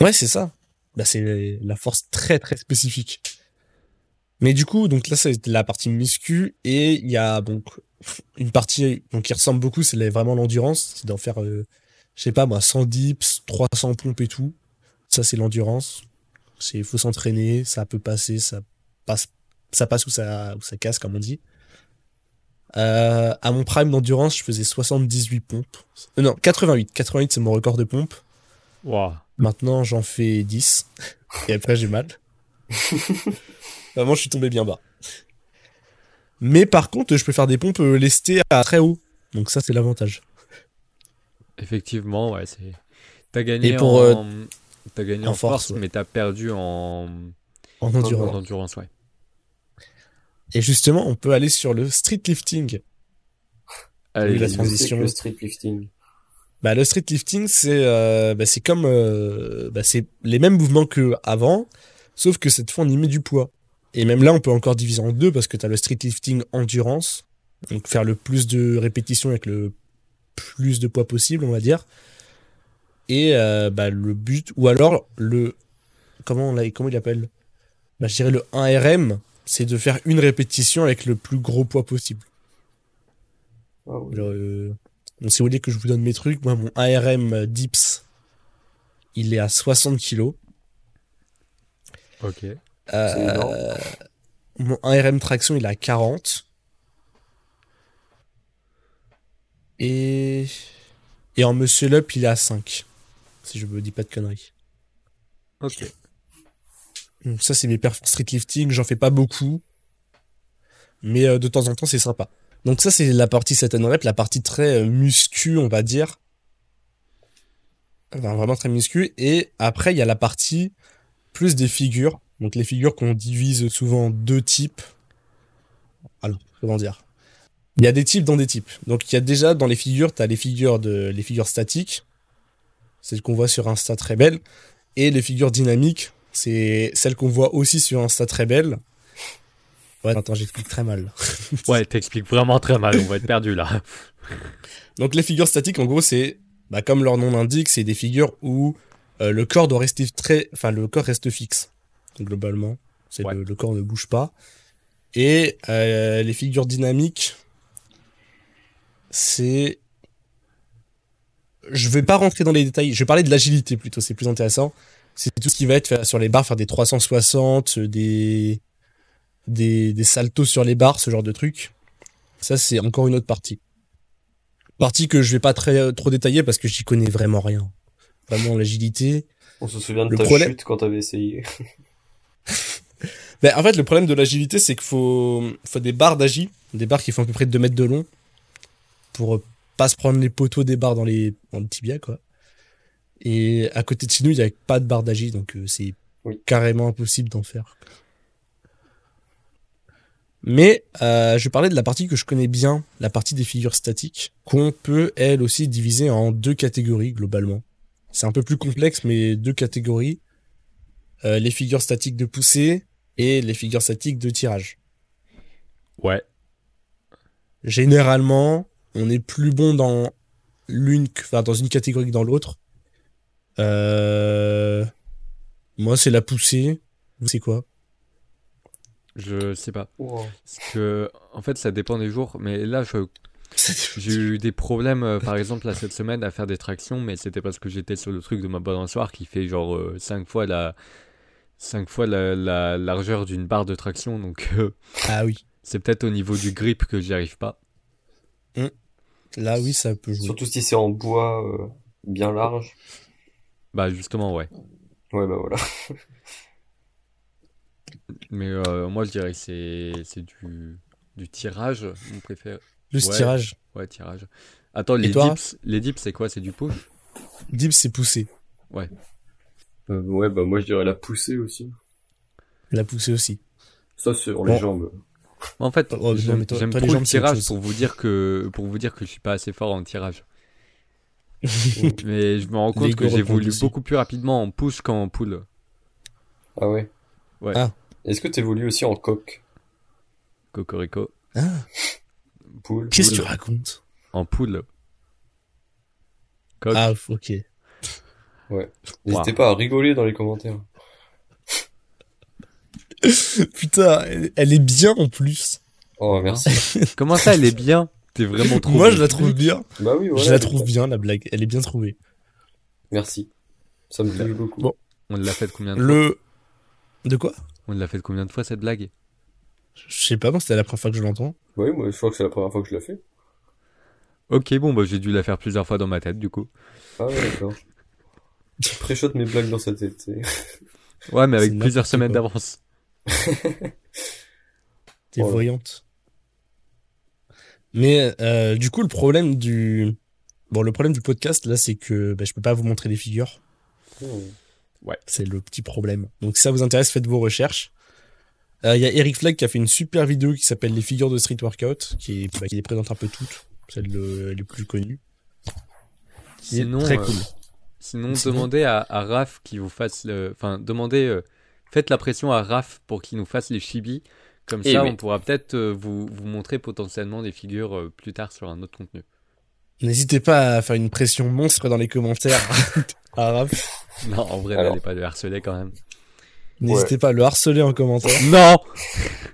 [SPEAKER 1] Ouais, c'est ça. Bah, c'est la force très très spécifique. Mais du coup, donc là, c'est la partie muscu et il y a donc une partie donc qui ressemble beaucoup, c'est vraiment l'endurance, c'est d'en faire, euh, je sais pas moi, 100 dips, 300 pompes et tout. Ça, c'est l'endurance. C'est faut s'entraîner, ça peut passer, ça passe, ça passe ou ça ou ça casse comme on dit. Euh, à mon prime d'endurance, je faisais 78 pompes. Euh, non, 88. 88, c'est mon record de pompes.
[SPEAKER 3] Waouh.
[SPEAKER 1] Maintenant, j'en fais 10. Et après, j'ai mal. *laughs* Vraiment, je suis tombé bien bas. Mais par contre, je peux faire des pompes euh, lestées à très haut. Donc ça, c'est l'avantage.
[SPEAKER 3] Effectivement, ouais, c'est. T'as gagné
[SPEAKER 1] Et pour,
[SPEAKER 3] en. T'as gagné
[SPEAKER 1] en
[SPEAKER 3] en, force,
[SPEAKER 1] force, ouais.
[SPEAKER 3] mais t'as perdu en...
[SPEAKER 1] En
[SPEAKER 3] en
[SPEAKER 1] endurance.
[SPEAKER 3] ouais.
[SPEAKER 1] Et justement, on peut aller sur le street lifting.
[SPEAKER 3] Allez,
[SPEAKER 1] la transition.
[SPEAKER 2] Le street lifting?
[SPEAKER 1] Bah, le street lifting, c'est euh, bah, c'est comme euh, bah, c'est les mêmes mouvements que avant, sauf que cette fois on y met du poids. Et même là, on peut encore diviser en deux parce que tu as le street lifting endurance, donc faire le plus de répétitions avec le plus de poids possible, on va dire. Et euh, bah, le but, ou alors le comment on comment il appelle? Bah, Je dirais le 1RM, c'est de faire une répétition avec le plus gros poids possible.
[SPEAKER 2] Ah
[SPEAKER 1] euh, donc si vous voulez que je vous donne mes trucs, moi mon ARM euh, Dips, il est à 60 kg.
[SPEAKER 3] Ok.
[SPEAKER 2] Énorme.
[SPEAKER 1] mon ARM traction, il est à 40. Et, et en muscle up, il est à 5. Si je me dis pas de conneries.
[SPEAKER 3] Ok.
[SPEAKER 1] Donc ça, c'est mes perfs street lifting. J'en fais pas beaucoup. Mais euh, de temps en temps, c'est sympa. Donc ça, c'est la partie set and rep, la partie très euh, muscu, on va dire. Enfin, vraiment très muscu. Et après, il y a la partie plus des figures. Donc les figures qu'on divise souvent en deux types. Alors, comment dire? Il y a des types dans des types. Donc il y a déjà dans les figures, tu as les figures de les figures statiques. Celles qu'on voit sur Insta très belles. Et les figures dynamiques, c'est celles qu'on voit aussi sur Insta très belles. Ouais, attends, j'explique très mal. *laughs*
[SPEAKER 3] Ouais, t'expliques vraiment très mal, on va être perdu là.
[SPEAKER 1] Donc les figures statiques, en gros, c'est bah, comme leur nom l'indique, c'est des figures où euh, le corps doit rester très, enfin le corps reste fixe. Globalement. C'est
[SPEAKER 3] Ouais.
[SPEAKER 1] le, le corps ne bouge pas. Et euh, les figures dynamiques, c'est. Je vais pas rentrer dans les détails. Je vais parler de l'agilité plutôt. C'est plus intéressant. C'est tout ce qui va être faire sur les barres, faire des 360, des des, des saltos sur les barres, ce genre de trucs. Ça, c'est encore une autre partie. Partie que je vais pas très, trop détailler parce que j'y connais vraiment rien. Vraiment, l'agilité.
[SPEAKER 2] On se souvient de
[SPEAKER 1] Le
[SPEAKER 2] ta
[SPEAKER 1] problème-
[SPEAKER 2] chute quand t'avais essayé. *laughs*
[SPEAKER 1] Ben, en fait, le problème de l'agilité, c'est qu'il faut, faut des barres d'agi, des barres qui font à peu près 2 mètres de long, pour euh, pas se prendre les poteaux des barres dans, les, dans le tibia, quoi. Et à côté de chez nous, il n'y a pas de barre d'agi, donc euh, c'est
[SPEAKER 2] Oui.
[SPEAKER 1] carrément impossible d'en faire. Mais euh, je parlais de la partie que je connais bien, la partie des figures statiques, qu'on peut, elle aussi, diviser en deux catégories, globalement. C'est un peu plus complexe, mais deux catégories. Euh, les figures statiques de poussée et les figures statiques de tirage.
[SPEAKER 3] Ouais.
[SPEAKER 1] Généralement, on est plus bon dans l'une, que- enfin dans une catégorie que dans l'autre. Euh... Moi, c'est la poussée. Vous, c'est quoi?
[SPEAKER 3] Je sais pas.
[SPEAKER 2] Wow.
[SPEAKER 3] Parce que, en fait, ça dépend des jours. Mais là, je- *laughs* j'ai eu des problèmes, euh, par *laughs* exemple, là, cette semaine, à faire des tractions. Mais c'était parce que j'étais sur le truc de ma balançoire qui fait genre 5 fois la. 5 fois la, la largeur d'une barre de traction, donc *laughs* euh,
[SPEAKER 1] Ah oui.
[SPEAKER 3] c'est peut-être au niveau du grip que j'y arrive pas.
[SPEAKER 1] Là, oui, ça peut jouer.
[SPEAKER 2] Surtout si c'est en bois euh, bien large.
[SPEAKER 3] Bah justement, ouais.
[SPEAKER 2] Ouais, bah voilà. *laughs*
[SPEAKER 3] Mais euh, moi je dirais que c'est c'est du, du tirage, mon préféré. Ouais.
[SPEAKER 1] tirage.
[SPEAKER 3] Ouais, tirage. Attends, les
[SPEAKER 1] toi
[SPEAKER 3] dips, les dips c'est quoi? C'est du push?
[SPEAKER 1] Dip, c'est poussée.
[SPEAKER 2] Euh, ouais, bah moi je dirais la poussée aussi.
[SPEAKER 1] La poussée aussi.
[SPEAKER 2] Ça sur
[SPEAKER 1] Bon.
[SPEAKER 2] les jambes.
[SPEAKER 3] En fait,
[SPEAKER 1] Oh,
[SPEAKER 3] j'aime
[SPEAKER 1] toi, les
[SPEAKER 3] trop le tirage pour vous dire que pour vous dire que je suis pas assez fort en tirage. *laughs* *laughs* Mais je me rends compte
[SPEAKER 1] L'ego
[SPEAKER 3] que j'évolue beaucoup plus rapidement en push qu'en pull.
[SPEAKER 2] Ah ouais.
[SPEAKER 3] Ouais.
[SPEAKER 1] Ah.
[SPEAKER 2] Est-ce que t'évolues aussi en coq?
[SPEAKER 3] Cocorico.
[SPEAKER 1] Ah,
[SPEAKER 2] Poule
[SPEAKER 1] qu'est-ce que tu
[SPEAKER 2] poule.
[SPEAKER 1] racontes?
[SPEAKER 3] En pull. Coq.
[SPEAKER 1] Ah, ok.
[SPEAKER 2] N'hésitez pas à rigoler dans les commentaires. *laughs*
[SPEAKER 1] Putain, elle, elle est bien en plus.
[SPEAKER 2] Oh, merci. *laughs*
[SPEAKER 3] Comment ça, elle est bien? T'es vraiment trop
[SPEAKER 1] Moi, je la trouve bien.
[SPEAKER 2] bah oui, voilà.
[SPEAKER 1] je la trouve bien, la blague. Elle est bien trouvée.
[SPEAKER 2] Merci. Ça me touche beaucoup.
[SPEAKER 1] Bon.
[SPEAKER 3] On l'a fait combien de fois?
[SPEAKER 1] Le. De quoi?
[SPEAKER 3] On l'a fait combien de fois cette blague?
[SPEAKER 1] Je sais pas, moi, c'était la première fois que je l'entends.
[SPEAKER 2] Oui, moi je crois que c'est la première fois que je la fais.
[SPEAKER 3] Ok, bon, bah j'ai dû la faire plusieurs fois dans ma tête du coup.
[SPEAKER 2] Ah ouais, d'accord. Je préchote mes blagues dans sa tête. tu. *laughs*
[SPEAKER 3] Ouais, mais avec plusieurs semaines d'avance. *laughs*
[SPEAKER 1] T'es
[SPEAKER 2] Ouais.
[SPEAKER 1] voyante. Mais euh, du coup, le problème du. Bon, le problème du podcast, là, c'est que bah, je peux pas vous montrer les figures.
[SPEAKER 2] Hmm.
[SPEAKER 1] C'est le petit problème. Donc, si ça vous intéresse, faites vos recherches. Euh, Il y a Eric Flag qui a fait une super vidéo qui s'appelle Les figures de street workout, qui, est- bah, qui les présente un peu toutes, celles euh, les plus connues. Qui est
[SPEAKER 3] Sinon,
[SPEAKER 1] très
[SPEAKER 3] euh,
[SPEAKER 1] cool.
[SPEAKER 3] Sinon,
[SPEAKER 1] Sinon-
[SPEAKER 3] demandez à, à Raph qui vous fasse le. Enfin, demandez. euh, Faites la pression à Raph pour qu'il nous fasse les chibis. Comme
[SPEAKER 2] Eh
[SPEAKER 3] ça,
[SPEAKER 2] oui.
[SPEAKER 3] on pourra peut-être euh, vous, vous montrer potentiellement des figures euh, plus tard sur un autre contenu.
[SPEAKER 1] N'hésitez pas à faire une pression monstre dans les commentaires *laughs* à Raph.
[SPEAKER 3] Non, en vrai, n'allez pas le harceler quand même.
[SPEAKER 1] N'hésitez pas à le harceler en commentaire. *laughs*
[SPEAKER 3] Non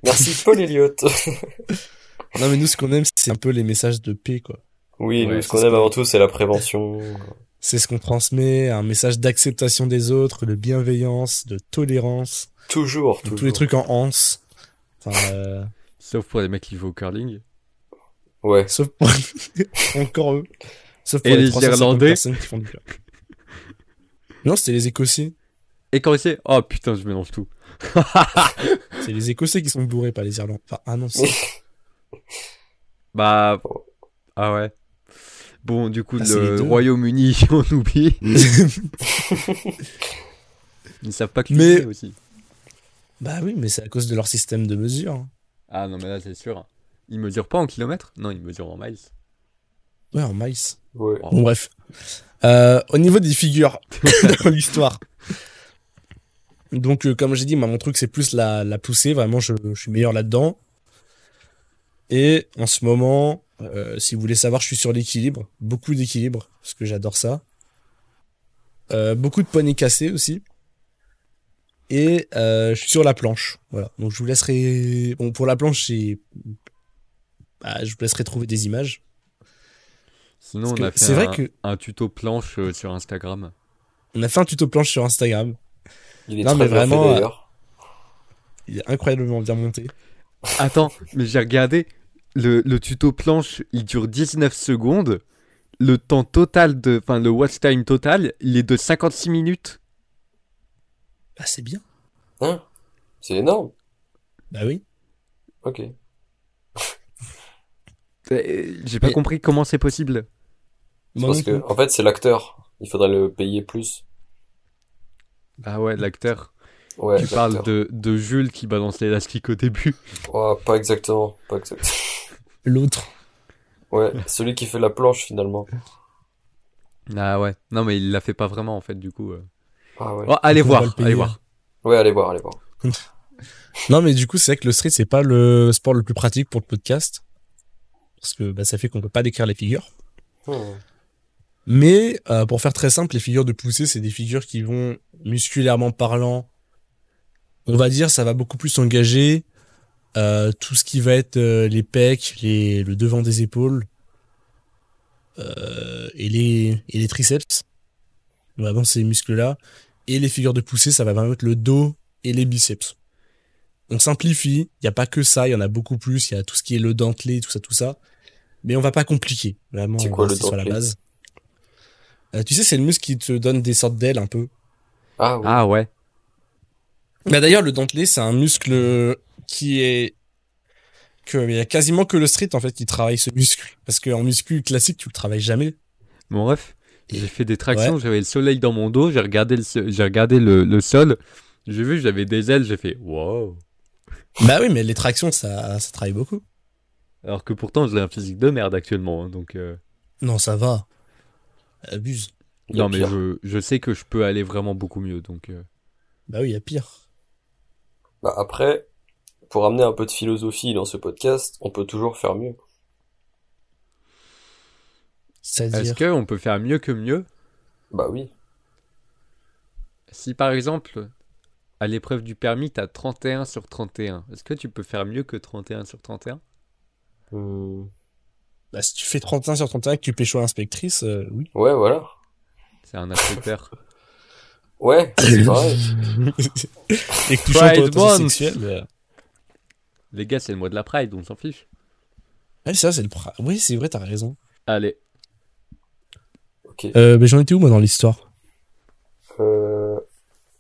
[SPEAKER 2] Merci Paul Elliott.
[SPEAKER 1] Non, mais nous, ce qu'on aime, c'est un peu les messages de paix, quoi.
[SPEAKER 2] Oui,
[SPEAKER 3] Ouais,
[SPEAKER 2] nous, ce qu'on aime avant tout, c'est la prévention. *laughs*
[SPEAKER 1] C'est ce qu'on transmet, un message d'acceptation des autres, de bienveillance, de tolérance,
[SPEAKER 2] Toujours,
[SPEAKER 1] de
[SPEAKER 2] toujours.
[SPEAKER 1] tous les trucs en ans. Enfin, euh,
[SPEAKER 3] Sauf pour les mecs qui jouent au curling.
[SPEAKER 2] Ouais.
[SPEAKER 1] sauf pour... *laughs* encore eux. Sauf pour
[SPEAKER 3] Et
[SPEAKER 1] les,
[SPEAKER 3] les
[SPEAKER 1] 350
[SPEAKER 3] Irlandais
[SPEAKER 1] personnes qui font du curling. Non, c'était les Écossais.
[SPEAKER 3] Et quand c'est. Oh putain, je mélange tout. *laughs*
[SPEAKER 1] C'est les Écossais qui sont bourrés, pas les Irlandais. Enfin, ah non, c'est... *laughs*
[SPEAKER 3] Bah. Ah ouais. Bon, du coup,
[SPEAKER 1] Ah,
[SPEAKER 3] le. Royaume-Uni, *laughs* on oublie. Ils savent pas
[SPEAKER 1] Mais-
[SPEAKER 3] cuisiner aussi.
[SPEAKER 1] bah oui, mais c'est à cause de leur système de mesure.
[SPEAKER 3] Ah non, mais là, c'est sûr. Ils mesurent pas en kilomètres? Non, ils mesurent en miles.
[SPEAKER 1] Ouais, en maïs.
[SPEAKER 2] Ouais.
[SPEAKER 1] Bon, bref. Euh, au niveau des figures *laughs* dans l'histoire. Donc, euh, comme j'ai dit, moi, mon truc, c'est plus la, la poussée. Vraiment, je, je suis meilleur là-dedans. Et en ce moment, euh, si vous voulez savoir, je suis sur l'équilibre. Beaucoup d'équilibre, parce que j'adore ça. Euh, beaucoup de poignées cassées aussi. Et euh, je suis sur la planche. Voilà. Donc je vous laisserai. Bon, pour la planche, c'est. Bah, je vous laisserai trouver des images.
[SPEAKER 3] Sinon,
[SPEAKER 1] Parce
[SPEAKER 3] on a fait
[SPEAKER 1] c'est vrai
[SPEAKER 3] un,
[SPEAKER 1] que-
[SPEAKER 3] un tuto planche euh, sur Instagram.
[SPEAKER 1] On a fait un tuto planche sur Instagram.
[SPEAKER 2] Il est
[SPEAKER 1] Non,
[SPEAKER 2] très
[SPEAKER 1] mais
[SPEAKER 2] fait,
[SPEAKER 1] vraiment,
[SPEAKER 2] d'ailleurs.
[SPEAKER 1] Il est incroyablement bien monté.
[SPEAKER 3] Attends, mais j'ai regardé. Le, le tuto planche, il dure 19 secondes. Le temps total de. Enfin, le watch time total, il est de 56 minutes.
[SPEAKER 1] Bah, c'est bien.
[SPEAKER 2] Hein C'est énorme.
[SPEAKER 1] Bah oui.
[SPEAKER 2] Ok. *laughs*
[SPEAKER 3] Euh, J'ai pas compris comment c'est possible.
[SPEAKER 2] Parce que, en fait, c'est l'acteur. Il faudrait le payer plus.
[SPEAKER 3] Ah ouais, l'acteur.
[SPEAKER 2] Ouais,
[SPEAKER 3] tu parles de, de Jules qui balance l'élastique au début.
[SPEAKER 2] Ouais, pas exactement. Pas exactement. *laughs*
[SPEAKER 1] L'autre.
[SPEAKER 2] Ouais, celui qui fait la planche, finalement.
[SPEAKER 3] Ah ouais. Non, mais il l'a fait pas vraiment en fait, du coup. euh.
[SPEAKER 2] Ah ouais.
[SPEAKER 3] Oh, allez voir, allez voir.
[SPEAKER 2] Ouais, allez voir, allez voir. *laughs*
[SPEAKER 1] Non, mais du coup, c'est vrai que le street, c'est pas le sport le plus pratique pour le podcast. Parce que bah, ça fait qu'on peut pas décrire les figures.
[SPEAKER 2] Hmm.
[SPEAKER 1] Mais euh, pour faire très simple, les figures de poussée, c'est des figures qui vont musculairement parlant. On va dire, ça va beaucoup plus engager euh, tout ce qui va être euh, les pecs, les, le devant des épaules euh, et, les, et les triceps. Vraiment, ces muscles-là. Et les figures de poussée, ça va vraiment être le dos et les biceps. On simplifie, il n'y a pas que ça, il y en a beaucoup plus, il y a tout ce qui est le dentelé, tout ça, tout ça. Mais on va pas compliquer. Vraiment,
[SPEAKER 2] C'est
[SPEAKER 1] on
[SPEAKER 2] quoi
[SPEAKER 1] va
[SPEAKER 2] le
[SPEAKER 1] sur la
[SPEAKER 2] dentelé
[SPEAKER 1] base. Euh, tu sais, c'est le muscle qui te donne des sortes d'ailes un peu.
[SPEAKER 2] Ah oui.
[SPEAKER 3] Ah ouais.
[SPEAKER 1] Bah d'ailleurs, le dentelé, c'est un muscle qui est que il y a quasiment que le street en fait qui travaille ce muscle parce qu'en muscu classique, tu le travailles jamais.
[SPEAKER 3] Mon ref, j'ai fait des tractions, j'avais le soleil dans mon dos, j'ai regardé le, j'ai regardé le, le sol, j'ai vu, j'avais des ailes, j'ai fait wow.
[SPEAKER 1] Bah oui, mais les tractions, ça, ça travaille beaucoup.
[SPEAKER 3] Alors que pourtant, j'ai un physique de merde actuellement, hein, donc. euh,
[SPEAKER 1] Non, ça va. Abuse.
[SPEAKER 3] Non, mais je, je sais que je peux aller vraiment beaucoup mieux, donc. euh,
[SPEAKER 1] Bah oui, il y a pire.
[SPEAKER 2] Bah après, pour amener un peu de philosophie dans ce podcast, on peut toujours faire mieux.
[SPEAKER 3] Est-ce qu'on peut faire mieux que mieux?
[SPEAKER 2] Bah oui.
[SPEAKER 3] Si par exemple, à l'épreuve du permis, t'as 31 sur 31, est-ce que tu peux faire mieux que 31 sur 31
[SPEAKER 2] Hmm.
[SPEAKER 1] Bah, si tu fais 31 sur 31 et que tu pécho l'inspectrice, euh, oui.
[SPEAKER 2] Ouais, voilà.
[SPEAKER 3] C'est un inspecteur.
[SPEAKER 2] Ouais, c'est pareil. *laughs*
[SPEAKER 1] et que tu chantes sexuel.
[SPEAKER 3] Les gars, c'est le mois de la Pride, on s'en fiche.
[SPEAKER 1] Ouais, ça, c'est le. Oui, c'est vrai, t'as raison.
[SPEAKER 3] Allez,
[SPEAKER 2] Ok.
[SPEAKER 1] Euh, mais j'en étais où, moi, dans l'histoire?
[SPEAKER 2] Euh,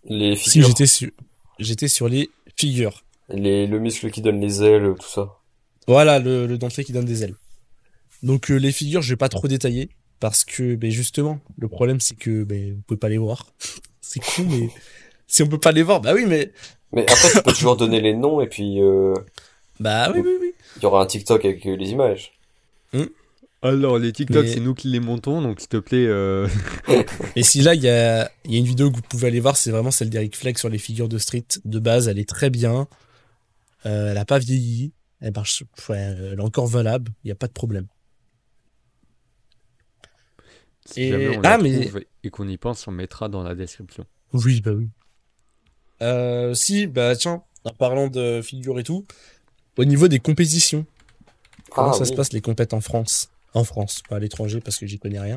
[SPEAKER 2] les
[SPEAKER 1] Si,
[SPEAKER 2] figures,
[SPEAKER 1] j'étais sur... j'étais sur les figures.
[SPEAKER 2] les, le muscle qui donne les ailes, tout ça.
[SPEAKER 1] Voilà, le, le dentelé qui donne des ailes. Donc, euh, les figures, je vais pas trop détailler. Parce que, ben, justement, le problème, c'est que ben, vous pouvez pas les voir. *laughs* c'est con, mais si on peut pas les voir, bah oui, mais.
[SPEAKER 2] Mais après, tu peux toujours donner les noms et puis euh,
[SPEAKER 1] Bah oui, oui, oui.
[SPEAKER 2] il y aura un TikTok avec euh, les images.
[SPEAKER 3] alors les TikTok,
[SPEAKER 1] Mais-
[SPEAKER 3] c'est nous qui les montons, donc s'il te plaît, euh, *laughs*
[SPEAKER 1] Et si là, il y a, il y a une vidéo que vous pouvez aller voir, c'est vraiment celle d'Eric Fleck sur les figures de street. De base, elle est très bien. Euh, elle a pas vieilli. Elle marche, ouais, elle est encore valable. Il n'y a pas de problème.
[SPEAKER 3] si
[SPEAKER 1] Et-
[SPEAKER 3] jamais on
[SPEAKER 1] ah,
[SPEAKER 3] la
[SPEAKER 1] mais-
[SPEAKER 3] trouve et qu'on y pense, on mettra dans la description.
[SPEAKER 1] Oui, bah oui. Euh, si, bah tiens, en parlant de figures et tout, au niveau des compétitions, comment
[SPEAKER 2] Ah
[SPEAKER 1] ça
[SPEAKER 2] oui.
[SPEAKER 1] se passe les compètes en France? En France, pas à l'étranger parce que j'y connais rien.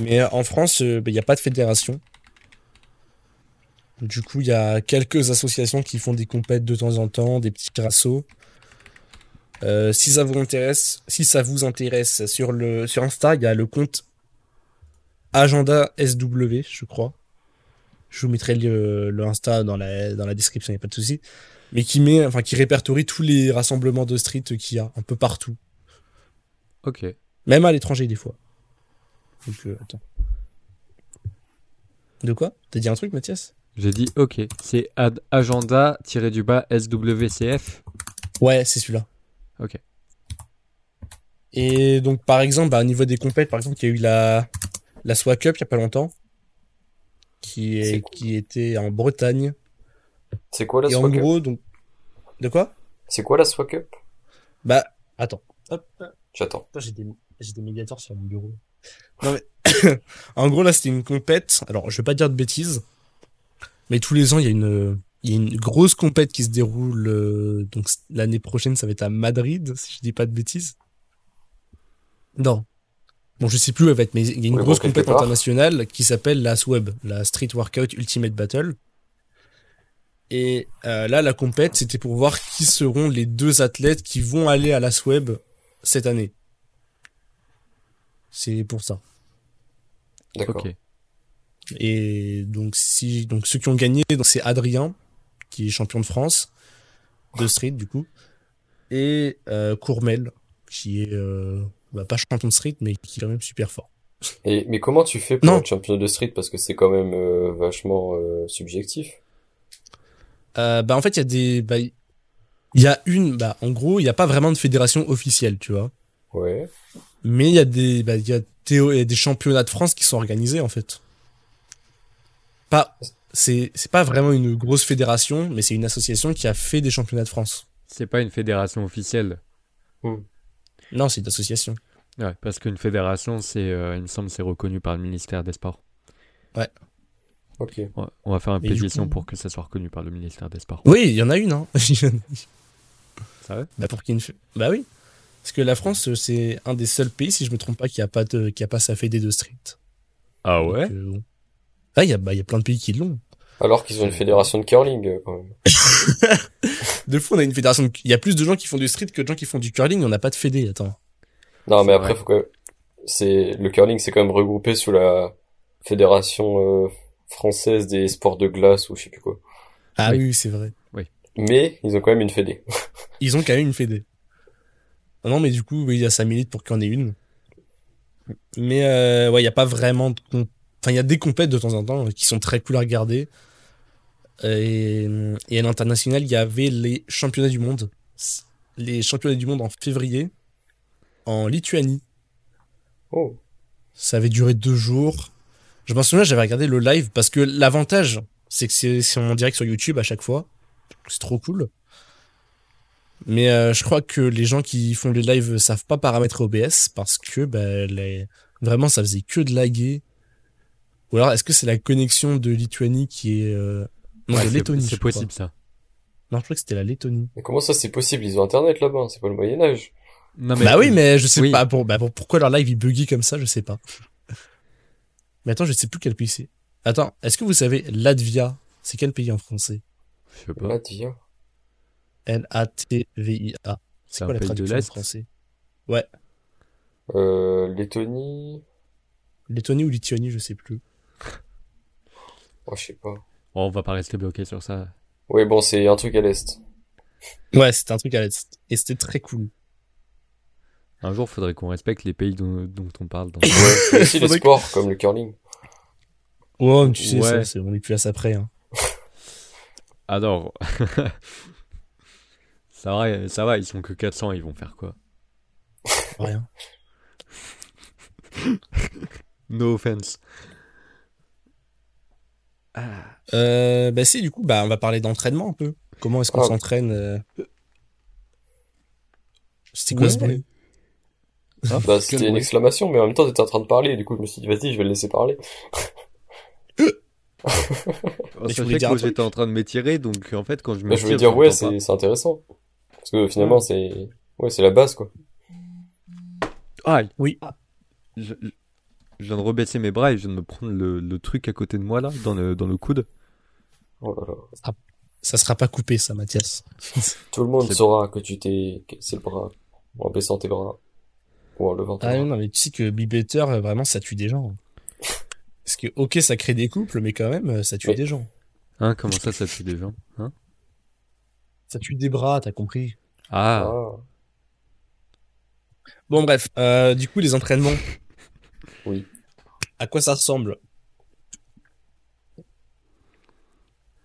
[SPEAKER 1] Mais euh, en France, euh, bah, il n'y a pas de fédération. Du coup, il y a quelques associations qui font des compètes de temps en temps, des petits rassos. Euh, si ça vous intéresse, si ça vous intéresse sur le sur Insta, il y a le compte Agenda SW, je crois. Je vous mettrai le, le Insta dans la, dans la description, il n'y a pas de souci. Mais qui met, enfin, qui répertorie tous les rassemblements de street qu'il y a un peu partout.
[SPEAKER 3] Ok.
[SPEAKER 1] Même à l'étranger, des fois. Donc, euh, attends. De quoi? T'as dit un truc, Mathias?
[SPEAKER 3] J'ai dit ok. C'est ad- agenda-du-bas SWCF.
[SPEAKER 1] Ouais, c'est celui-là.
[SPEAKER 3] Ok.
[SPEAKER 1] Et donc, par exemple, bah, au niveau des compètes, par exemple, il y a eu la, la SWA Cup il y a pas longtemps. Est, qui était en Bretagne.
[SPEAKER 2] C'est quoi la
[SPEAKER 1] Et en gros, donc. De quoi?
[SPEAKER 2] C'est quoi la Swag Cup
[SPEAKER 1] Bah, attends. Hop.
[SPEAKER 2] J'attends.
[SPEAKER 1] J'ai des, j'ai des médiateurs sur mon bureau. Non mais, *coughs* en gros là c'était une compète. Alors je vais pas dire de bêtises, Mais tous les ans, il y a une, il y a une grosse compète qui se déroule. euh, donc l'année prochaine, ça va être à Madrid, si je dis pas de bêtises. Non. Bon, je sais plus où elle va être, mais il y a une
[SPEAKER 2] Oui,
[SPEAKER 1] grosse compète
[SPEAKER 2] part.
[SPEAKER 1] internationale qui s'appelle la SWEB, la Street Workout Ultimate Battle. Et euh, là, la compète, c'était pour voir qui seront les deux athlètes qui vont aller à la SWEB cette année. C'est pour ça.
[SPEAKER 2] D'accord.
[SPEAKER 3] Ok.
[SPEAKER 1] Et donc si donc ceux qui ont gagné donc c'est Adrien qui est champion de France de street du coup et euh, Courmel qui est euh, bah, pas champion de street mais qui est quand même super fort.
[SPEAKER 2] Et, mais comment tu fais pour
[SPEAKER 1] Non.
[SPEAKER 2] être champion de street? Parce que c'est quand même euh, vachement euh, subjectif.
[SPEAKER 1] Euh, bah en fait il y a des bah, il y a une bah en gros il y a pas vraiment de fédération officielle tu vois
[SPEAKER 2] Ouais.
[SPEAKER 1] mais il y a des bah, il y a Théo il y a des championnats de France qui sont organisés en fait. Pas c'est c'est pas vraiment une grosse fédération mais c'est une association qui a fait des championnats de France.
[SPEAKER 3] C'est pas une fédération officielle.
[SPEAKER 1] Non c'est une association.
[SPEAKER 3] Ouais, parce qu'une fédération, c'est, euh, il me semble, c'est reconnu par le ministère des Sports.
[SPEAKER 2] Ok.
[SPEAKER 3] Ouais, on va faire une pétition
[SPEAKER 1] coup-
[SPEAKER 3] pour que ça soit reconnu par le ministère des Sports.
[SPEAKER 1] Oui, il y en a une, hein. *laughs* Bah, pour qu'il y Bah oui. Parce que la France, euh, c'est un des seuls pays, si je me trompe pas, qui a pas de, qui a pas sa fédé de street.
[SPEAKER 3] Ah ouais
[SPEAKER 1] euh. Ah, il y a, bah, il y a plein de pays qui l'ont.
[SPEAKER 2] Alors qu'ils ont une fédération de curling euh, quand même. *laughs*
[SPEAKER 1] De fou, on a une fédération. de- Il y a plus de gens qui font du street que de gens qui font du curling. On n'a pas de fédé. Attends.
[SPEAKER 2] Non, mais après,
[SPEAKER 3] vrai.
[SPEAKER 2] faut que c'est le curling, c'est quand même regroupé sous la fédération euh, française des sports de glace ou je sais plus quoi.
[SPEAKER 1] Ah
[SPEAKER 3] Oui.
[SPEAKER 1] oui, c'est vrai.
[SPEAKER 2] Mais ils ont quand même une fédé. *laughs*
[SPEAKER 1] Ils ont quand même une fédé. Ah Non, mais du coup, oui, il y a 5 minutes pour qu'il y en ait une. Mais euh, ouais, il n'y a pas vraiment de... comp- Enfin, il y a des compètes de temps en temps euh, qui sont très cool à regarder. Et, et à l'international, il y avait les championnats du monde. Les championnats du monde en février en Lituanie.
[SPEAKER 2] Oh.
[SPEAKER 1] Ça avait duré deux jours. Je m'en souviens, j'avais regardé le live parce que l'avantage, c'est que c'est c'est en direct sur YouTube à chaque fois. C'est trop cool. Mais euh, je crois que les gens qui font les lives savent pas paramétrer OBS parce que bah, les... vraiment ça faisait que de laguer. Ou alors est-ce que c'est la connexion de Lituanie qui est euh... non
[SPEAKER 3] Ouais,
[SPEAKER 1] de
[SPEAKER 3] c'est-
[SPEAKER 1] Lettonie
[SPEAKER 3] C'est
[SPEAKER 1] crois.
[SPEAKER 3] possible ça.
[SPEAKER 1] Non, je crois que c'était la Lettonie.
[SPEAKER 2] Mais comment ça c'est possible? Ils ont internet là-bas, c'est pas le Moyen Âge.
[SPEAKER 3] Non,
[SPEAKER 1] bah oui, mais je sais
[SPEAKER 3] oui.
[SPEAKER 1] pas pour, bah, pour- pourquoi leur live il buggy comme ça, je sais pas. Mais attends, je sais plus quel pays c'est. Attends, est-ce que vous savez Latvia? C'est quel pays en français?
[SPEAKER 3] Je sais pas.
[SPEAKER 2] Latvia.
[SPEAKER 1] L-A-T-V-I-A.
[SPEAKER 3] C'est
[SPEAKER 1] quoi la traduction en français?
[SPEAKER 2] Euh, Lettonie.
[SPEAKER 1] Lettonie ou Lituanie, je sais plus.
[SPEAKER 2] Oh, je sais pas.
[SPEAKER 3] Oh, on va pas rester bloqué sur ça.
[SPEAKER 2] Oui, bon, c'est un truc à l'est.
[SPEAKER 1] Ouais, c'était un truc à l'Est. Et c'était très cool.
[SPEAKER 3] Un jour, faudrait qu'on respecte les pays dont, dont on parle. Dans... *laughs*
[SPEAKER 2] Ouais, mais aussi les sports comme le curling.
[SPEAKER 1] Ouais, mais tu sais,
[SPEAKER 3] Ouais.
[SPEAKER 1] ça, c'est- on est plus à ça près. Hein. *laughs*
[SPEAKER 3] Alors, *laughs* ça va, ça va, ils sont que 400, ils vont faire quoi?
[SPEAKER 1] Rien.
[SPEAKER 3] No offense.
[SPEAKER 1] Euh, bah si, du coup, bah, on va parler d'entraînement un peu. Comment est-ce qu'on
[SPEAKER 2] Ah.
[SPEAKER 1] s'entraîne euh... C'était quoi
[SPEAKER 3] Ouais.
[SPEAKER 1] ce bruit?
[SPEAKER 2] Bah,
[SPEAKER 3] Quel
[SPEAKER 2] c'était une
[SPEAKER 3] bruit.
[SPEAKER 2] exclamation, mais en même temps, t'étais en train de parler, et du coup, je me suis dit, vas-y, je vais le laisser parler. *laughs*
[SPEAKER 1] Mais tu
[SPEAKER 3] sachez
[SPEAKER 1] voulais
[SPEAKER 3] que
[SPEAKER 1] dire truc
[SPEAKER 3] j'étais en train de m'étirer, donc en fait, quand je me
[SPEAKER 2] Mais je veux dire, ouais, c'est, intéressant. Parce que finalement, c'est, ouais, c'est la base, quoi.
[SPEAKER 3] Aïe
[SPEAKER 1] Oui.
[SPEAKER 3] Je, je- je viens de rebaisser mes bras et je viens de me prendre le, le truc à côté de moi, là, dans le, dans le coude.
[SPEAKER 2] Oh là là.
[SPEAKER 1] Ça sera pas coupé, ça, Mathias.
[SPEAKER 2] Tout le monde saura que tu t'es cassé le bras en baissant tes bras
[SPEAKER 1] Ah non, mais tu sais que Beater, euh, vraiment, ça tue des gens. Parce que, ok, ça crée des couples, mais quand même, euh, ça tue des gens.
[SPEAKER 3] Hein, comment ça, ça tue des gens Hein?
[SPEAKER 1] Ça tue des bras, t'as compris.
[SPEAKER 3] Ah,
[SPEAKER 2] Ah.
[SPEAKER 1] Bon, bref, euh, du coup, les entraînements. *laughs*
[SPEAKER 2] Oui.
[SPEAKER 1] À quoi ça ressemble?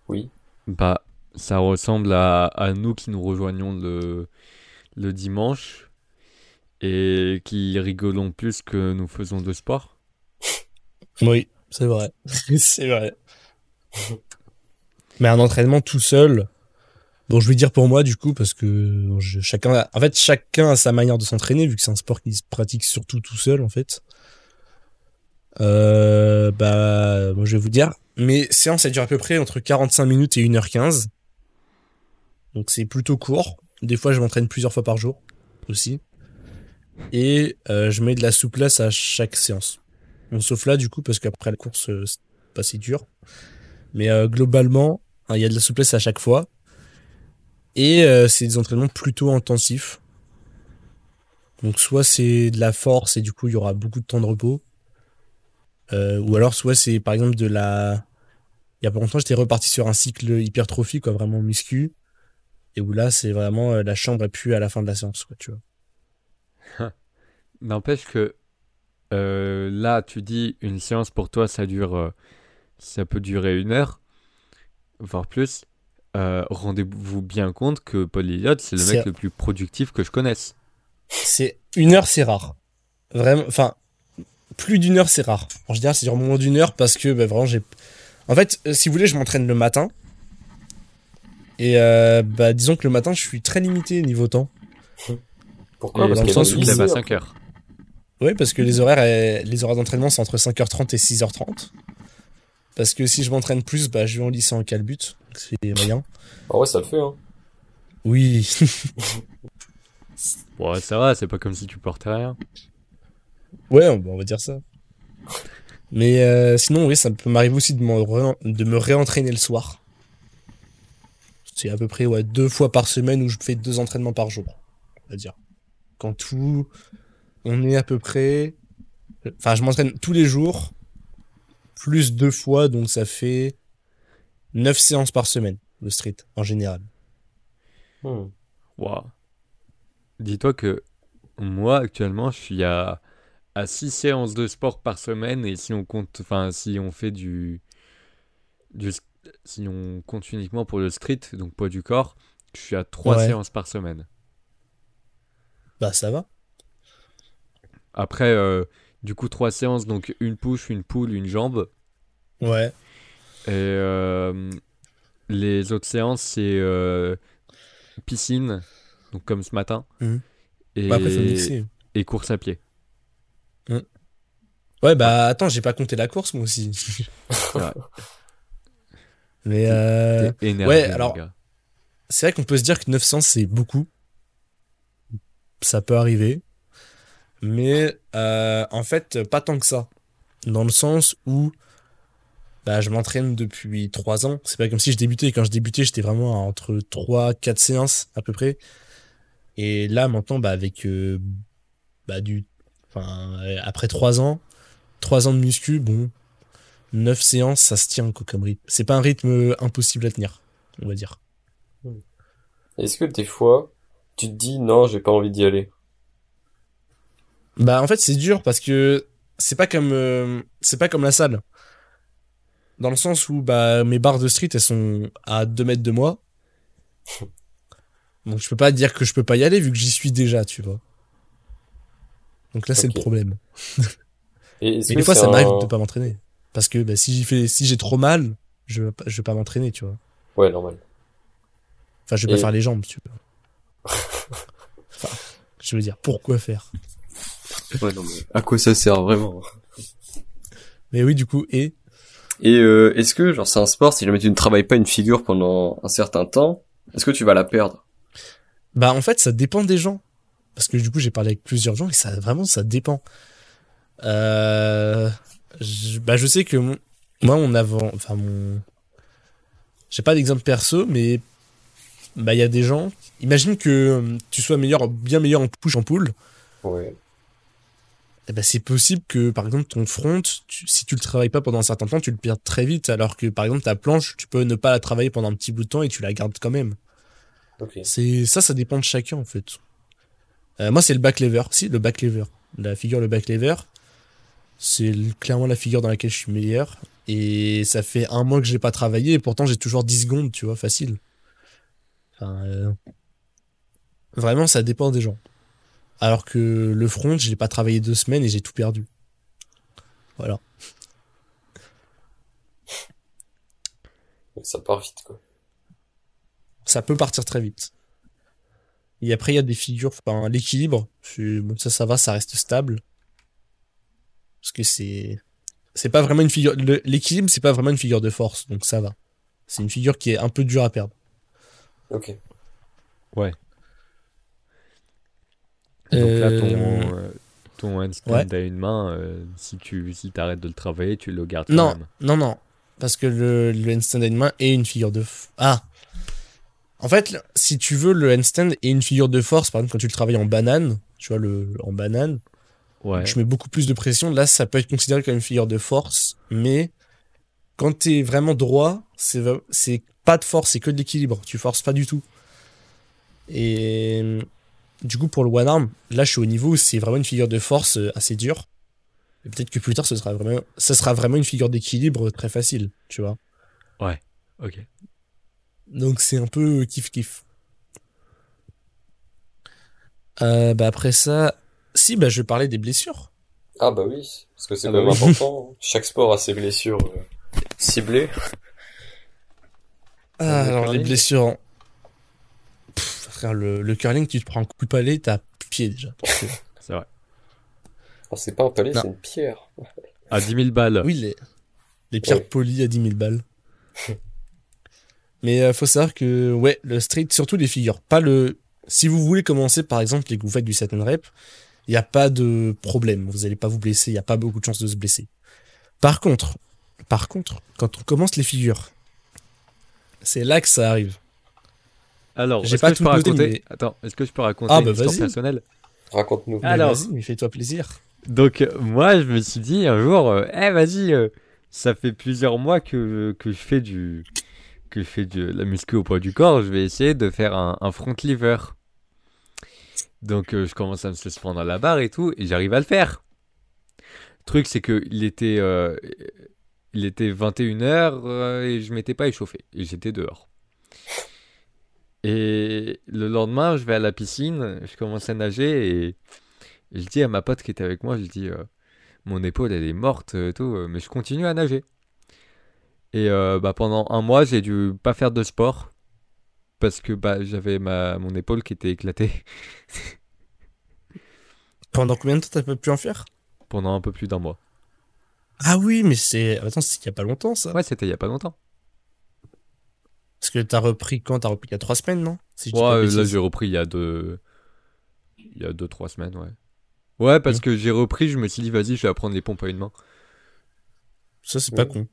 [SPEAKER 2] Oui.
[SPEAKER 3] Bah, ça ressemble à, à nous qui nous rejoignons le, le dimanche et qui rigolons plus que nous faisons de sport. *laughs*
[SPEAKER 1] Oui, c'est vrai. *laughs* c'est vrai. Mais un entraînement tout seul. Bon, je vais dire pour moi, du coup, parce que chacun, a- en fait, chacun a sa manière de s'entraîner, vu que c'est un sport qui se pratique surtout tout seul, en fait. Euh, bah, moi je vais vous dire. Mes séances, elles durent à peu près entre 45 minutes et 1h15. Donc c'est plutôt court. Des fois, je m'entraîne plusieurs fois par jour aussi. Et euh, je mets de la souplesse à chaque séance. Bon, sauf là, du coup, parce qu'après la course, euh, c'est pas si dur. Mais euh, globalement, hein, il y a de la souplesse à chaque fois. Et c'est des entraînements plutôt intensifs. Donc soit c'est de la force et du coup il y aura beaucoup de temps de repos. Ou alors soit c'est par exemple de la... Il y a pas longtemps j'étais reparti sur un cycle hypertrophie, quoi, vraiment muscu. Et où là c'est vraiment la chambre est plus à la fin de la séance, quoi, tu vois.
[SPEAKER 3] N'empêche que euh, là, tu dis une séance pour toi, ça dure, euh, ça peut durer une heure, voire plus. Euh, Rendez-vous bien compte que Paul Elliott, c'est le mec le plus productif que je connaisse.
[SPEAKER 1] C'est une heure, c'est rare. Vraiment, enfin, plus d'une heure, c'est rare. En général, c'est moins d'une heure parce que bah, vraiment, j'ai. En fait, si vous voulez, je m'entraîne le matin. Et euh, bah, disons que le matin, je suis très limité niveau temps.
[SPEAKER 2] Pourquoi
[SPEAKER 3] Et
[SPEAKER 2] Parce
[SPEAKER 1] dans le
[SPEAKER 2] qu'il y a
[SPEAKER 1] sens
[SPEAKER 2] pas
[SPEAKER 1] où-
[SPEAKER 2] de
[SPEAKER 3] il lève à
[SPEAKER 2] lycée,
[SPEAKER 3] 5 heures.
[SPEAKER 1] Oui, parce que les horaires, euh, les horaires d'entraînement, c'est entre 5h30 et 6h30. Parce que si je m'entraîne plus, bah, je vais en lycée en calbut. C'est moyen.
[SPEAKER 2] Ah ouais, ça le fait, hein.
[SPEAKER 1] Oui. *laughs*
[SPEAKER 3] Bon, ça va, c'est pas comme si tu portais rien.
[SPEAKER 1] Ouais, on on va dire ça. Mais euh, sinon, oui, ça peut m'arriver aussi de, ré- de me réentraîner le soir. C'est à peu près ouais, deux fois par semaine où je fais deux entraînements par jour, on va dire. Quand tout, on est à peu près... Enfin, je m'entraîne tous les jours, plus deux fois, donc ça fait neuf séances par semaine, le street, en général.
[SPEAKER 2] Hmm.
[SPEAKER 3] Waouh. Dis-toi que moi, actuellement, je suis à, à 6 séances de sport par semaine et si on compte, enfin, si on fait du, du, si on compte uniquement pour le street, donc poids du corps, je suis à 3
[SPEAKER 1] Ouais.
[SPEAKER 3] séances par semaine.
[SPEAKER 1] Bah, ça va.
[SPEAKER 3] Après, euh, du coup, 3 séances, donc une push, une pull, une jambe.
[SPEAKER 1] Ouais.
[SPEAKER 3] Et euh, les autres séances, c'est euh, piscine, donc comme ce matin,
[SPEAKER 1] Mhm.
[SPEAKER 3] et,
[SPEAKER 1] Bah, après, faut mixer.
[SPEAKER 3] et course à pied.
[SPEAKER 1] Ouais, bah attends, j'ai pas compté la course moi aussi. *laughs* Mais euh,
[SPEAKER 3] énervé,
[SPEAKER 1] ouais, alors- c'est vrai qu'on peut se dire que 900 c'est beaucoup. Ça peut arriver. Mais euh, en fait, pas tant que ça. Dans le sens où bah, je m'entraîne depuis 3 ans. C'est pas comme si je débutais. Quand je débutais, j'étais vraiment entre 3 4 séances à peu près. Et là, maintenant, bah, avec euh, bah, du. Enfin, euh, après 3 ans, 3 ans de muscu, bon, 9 séances, ça se tient quoi, comme rythme. C'est pas un rythme impossible à tenir, on va dire.
[SPEAKER 2] Est-ce que des fois, tu te dis non, j'ai pas envie d'y aller?
[SPEAKER 1] Bah en fait c'est dur parce que c'est pas comme euh, c'est pas comme la salle. Dans le sens où bah mes barres de street elles sont à 2 mètres de moi. *laughs* Donc je peux pas dire que je peux pas y aller vu que j'y suis déjà, tu vois. Donc là c'est le problème.
[SPEAKER 2] Et
[SPEAKER 1] Mais des fois ça m'arrive de pas m'entraîner parce que bah, si j'y fais si j'ai trop mal, je vais pas- je vais pas m'entraîner, tu vois.
[SPEAKER 2] Ouais, normal.
[SPEAKER 1] Enfin je vais pas faire les jambes, tu vois. Enfin, je veux dire pourquoi faire?
[SPEAKER 2] Ouais, non, mais à quoi ça sert vraiment?
[SPEAKER 1] Mais oui du coup et?
[SPEAKER 2] Et euh, est-ce que, genre, c'est un sport, si jamais tu ne travailles pas une figure pendant un certain temps, est-ce que tu vas la perdre?
[SPEAKER 1] Bah en fait ça dépend des gens. Parce que du coup j'ai parlé avec plusieurs gens et ça vraiment ça dépend. Euh, je, bah je sais que mon- moi mon avant, enfin mon, j'ai pas d'exemple perso mais bah il y a des gens. Imagine que euh, tu sois meilleur, bien meilleur en push en pull.
[SPEAKER 2] Ouais.
[SPEAKER 1] Ben, c'est possible que par exemple ton front, tu- si tu le travailles pas pendant un certain temps, tu le perds très vite. Alors que par exemple ta planche, tu peux ne pas la travailler pendant un petit bout de temps et tu la gardes quand même. C'est ça, ça dépend de chacun en fait. Euh, moi, c'est le back lever. Si, le back lever. La figure, le back lever, c'est clairement la figure dans laquelle je suis meilleur. Et ça fait un mois que je l'ai pas travaillé et pourtant j'ai toujours 10 secondes, tu vois, facile. Enfin, euh, Vraiment, ça dépend des gens. Alors que le front, je l'ai pas travaillé deux semaines et j'ai tout perdu. Voilà.
[SPEAKER 2] Ça part vite, quoi.
[SPEAKER 1] ça peut partir très vite. Et après, il y a des figures, enfin, l'équilibre, bon, ça, ça va, ça reste stable. Parce que c'est, c'est pas vraiment une figure. L'équilibre, c'est pas vraiment une figure de force, donc ça va. C'est une figure qui est un peu dure à perdre.
[SPEAKER 2] Ok.
[SPEAKER 3] Donc là, ton,
[SPEAKER 1] Euh,
[SPEAKER 3] euh, ton handstand
[SPEAKER 1] ouais.
[SPEAKER 3] à une main, euh, si tu si arrêtes de le travailler, tu le gardes
[SPEAKER 1] Non,
[SPEAKER 3] même.
[SPEAKER 1] non, non. Parce que le, le handstand à une main est une figure de. f- Ah En fait, si tu veux, le handstand est une figure de force. Par exemple, quand tu le travailles en banane, tu vois, le, en banane,
[SPEAKER 3] Ouais.
[SPEAKER 1] je mets beaucoup plus de pression. Là, ça peut être considéré comme une figure de force. Mais quand t'es vraiment droit, c'est pas de force, c'est que de l'équilibre. Tu forces pas du tout. Et du coup, pour le one arm, là, je suis au niveau où c'est vraiment une figure de force euh, assez dure. Et peut-être que plus tard, ce sera vraiment, ça sera vraiment une figure d'équilibre très facile, tu vois.
[SPEAKER 3] Ok.
[SPEAKER 1] Donc c'est un peu kiff-kiff. Euh, bah après ça, si, bah je vais parler des blessures.
[SPEAKER 2] Ah bah oui, parce que c'est
[SPEAKER 1] Ah
[SPEAKER 2] quand
[SPEAKER 1] bah
[SPEAKER 2] même
[SPEAKER 1] oui.
[SPEAKER 2] important. *laughs* Chaque sport a ses blessures ciblées.
[SPEAKER 1] Ah, alors les
[SPEAKER 2] curling
[SPEAKER 1] blessures. en- Pff, frère, le, le curling, tu te prends un coup de palais, t'as pied déjà. *laughs*
[SPEAKER 3] C'est vrai.
[SPEAKER 2] Ah, c'est pas un palais,
[SPEAKER 1] Non.
[SPEAKER 2] c'est une pierre.
[SPEAKER 3] À 10 000 balles.
[SPEAKER 1] Oui, les, les pierres
[SPEAKER 2] Ouais.
[SPEAKER 1] polies à 10 000 balles. *laughs* Mais euh, faut savoir que, ouais, le street, surtout les figures. Pas le. Si vous voulez commencer, par exemple, et que vous faites du set and rep, il n'y a pas de problème. Vous n'allez pas vous blesser, il n'y a pas beaucoup de chances de se blesser. Par contre, par contre, quand on commence les figures, c'est là que ça arrive.
[SPEAKER 3] Alors,
[SPEAKER 1] J'ai pas
[SPEAKER 3] que je
[SPEAKER 1] tout
[SPEAKER 3] peux
[SPEAKER 1] noté,
[SPEAKER 3] raconter
[SPEAKER 1] mais-
[SPEAKER 3] Attends, est-ce que je peux raconter
[SPEAKER 1] Ah,
[SPEAKER 3] une
[SPEAKER 1] bah,
[SPEAKER 3] histoire
[SPEAKER 1] vas-y.
[SPEAKER 3] personnelle
[SPEAKER 2] Raconte-nous.
[SPEAKER 3] Ah. Alors.
[SPEAKER 1] Vas-y, mais fais-toi plaisir.
[SPEAKER 3] Donc, euh, moi, je me suis dit un jour, euh, eh, vas-y, euh, ça fait plusieurs mois que, que je fais du que je fais de la muscu au poids du corps, je vais essayer de faire un, un front lever. Donc, euh, je commence à me suspendre à la barre et tout, et j'arrive à le faire. Le truc, c'est que il était, euh, il était 21h et je m'étais pas échauffé, j'étais dehors. Et le lendemain, je vais à la piscine, je commence à nager et, je dis à ma pote qui était avec moi, je dis, euh, mon épaule elle est morte et tout, euh, mais je continue à nager. Et euh, bah, pendant un mois, j'ai dû pas faire de sport parce que bah, j'avais ma mon épaule qui était éclatée *laughs*
[SPEAKER 1] Pendant combien de temps t'as pas pu en faire?
[SPEAKER 3] Pendant un peu plus d'un mois.
[SPEAKER 1] Ah oui, mais c'est. Attends, c'est il y a pas longtemps ça.
[SPEAKER 3] Ouais, c'était il y a pas longtemps.
[SPEAKER 1] Parce que t'as repris quand? T'as repris il y a trois semaines, non? Si
[SPEAKER 3] Ouais, euh, là j'ai repris il y a deux, il y a deux trois semaines, ouais. Ouais, parce
[SPEAKER 1] Mm.
[SPEAKER 3] que j'ai repris, je me suis dit vas-y, je vais apprendre les pompes à une main.
[SPEAKER 1] Ça, c'est pas con.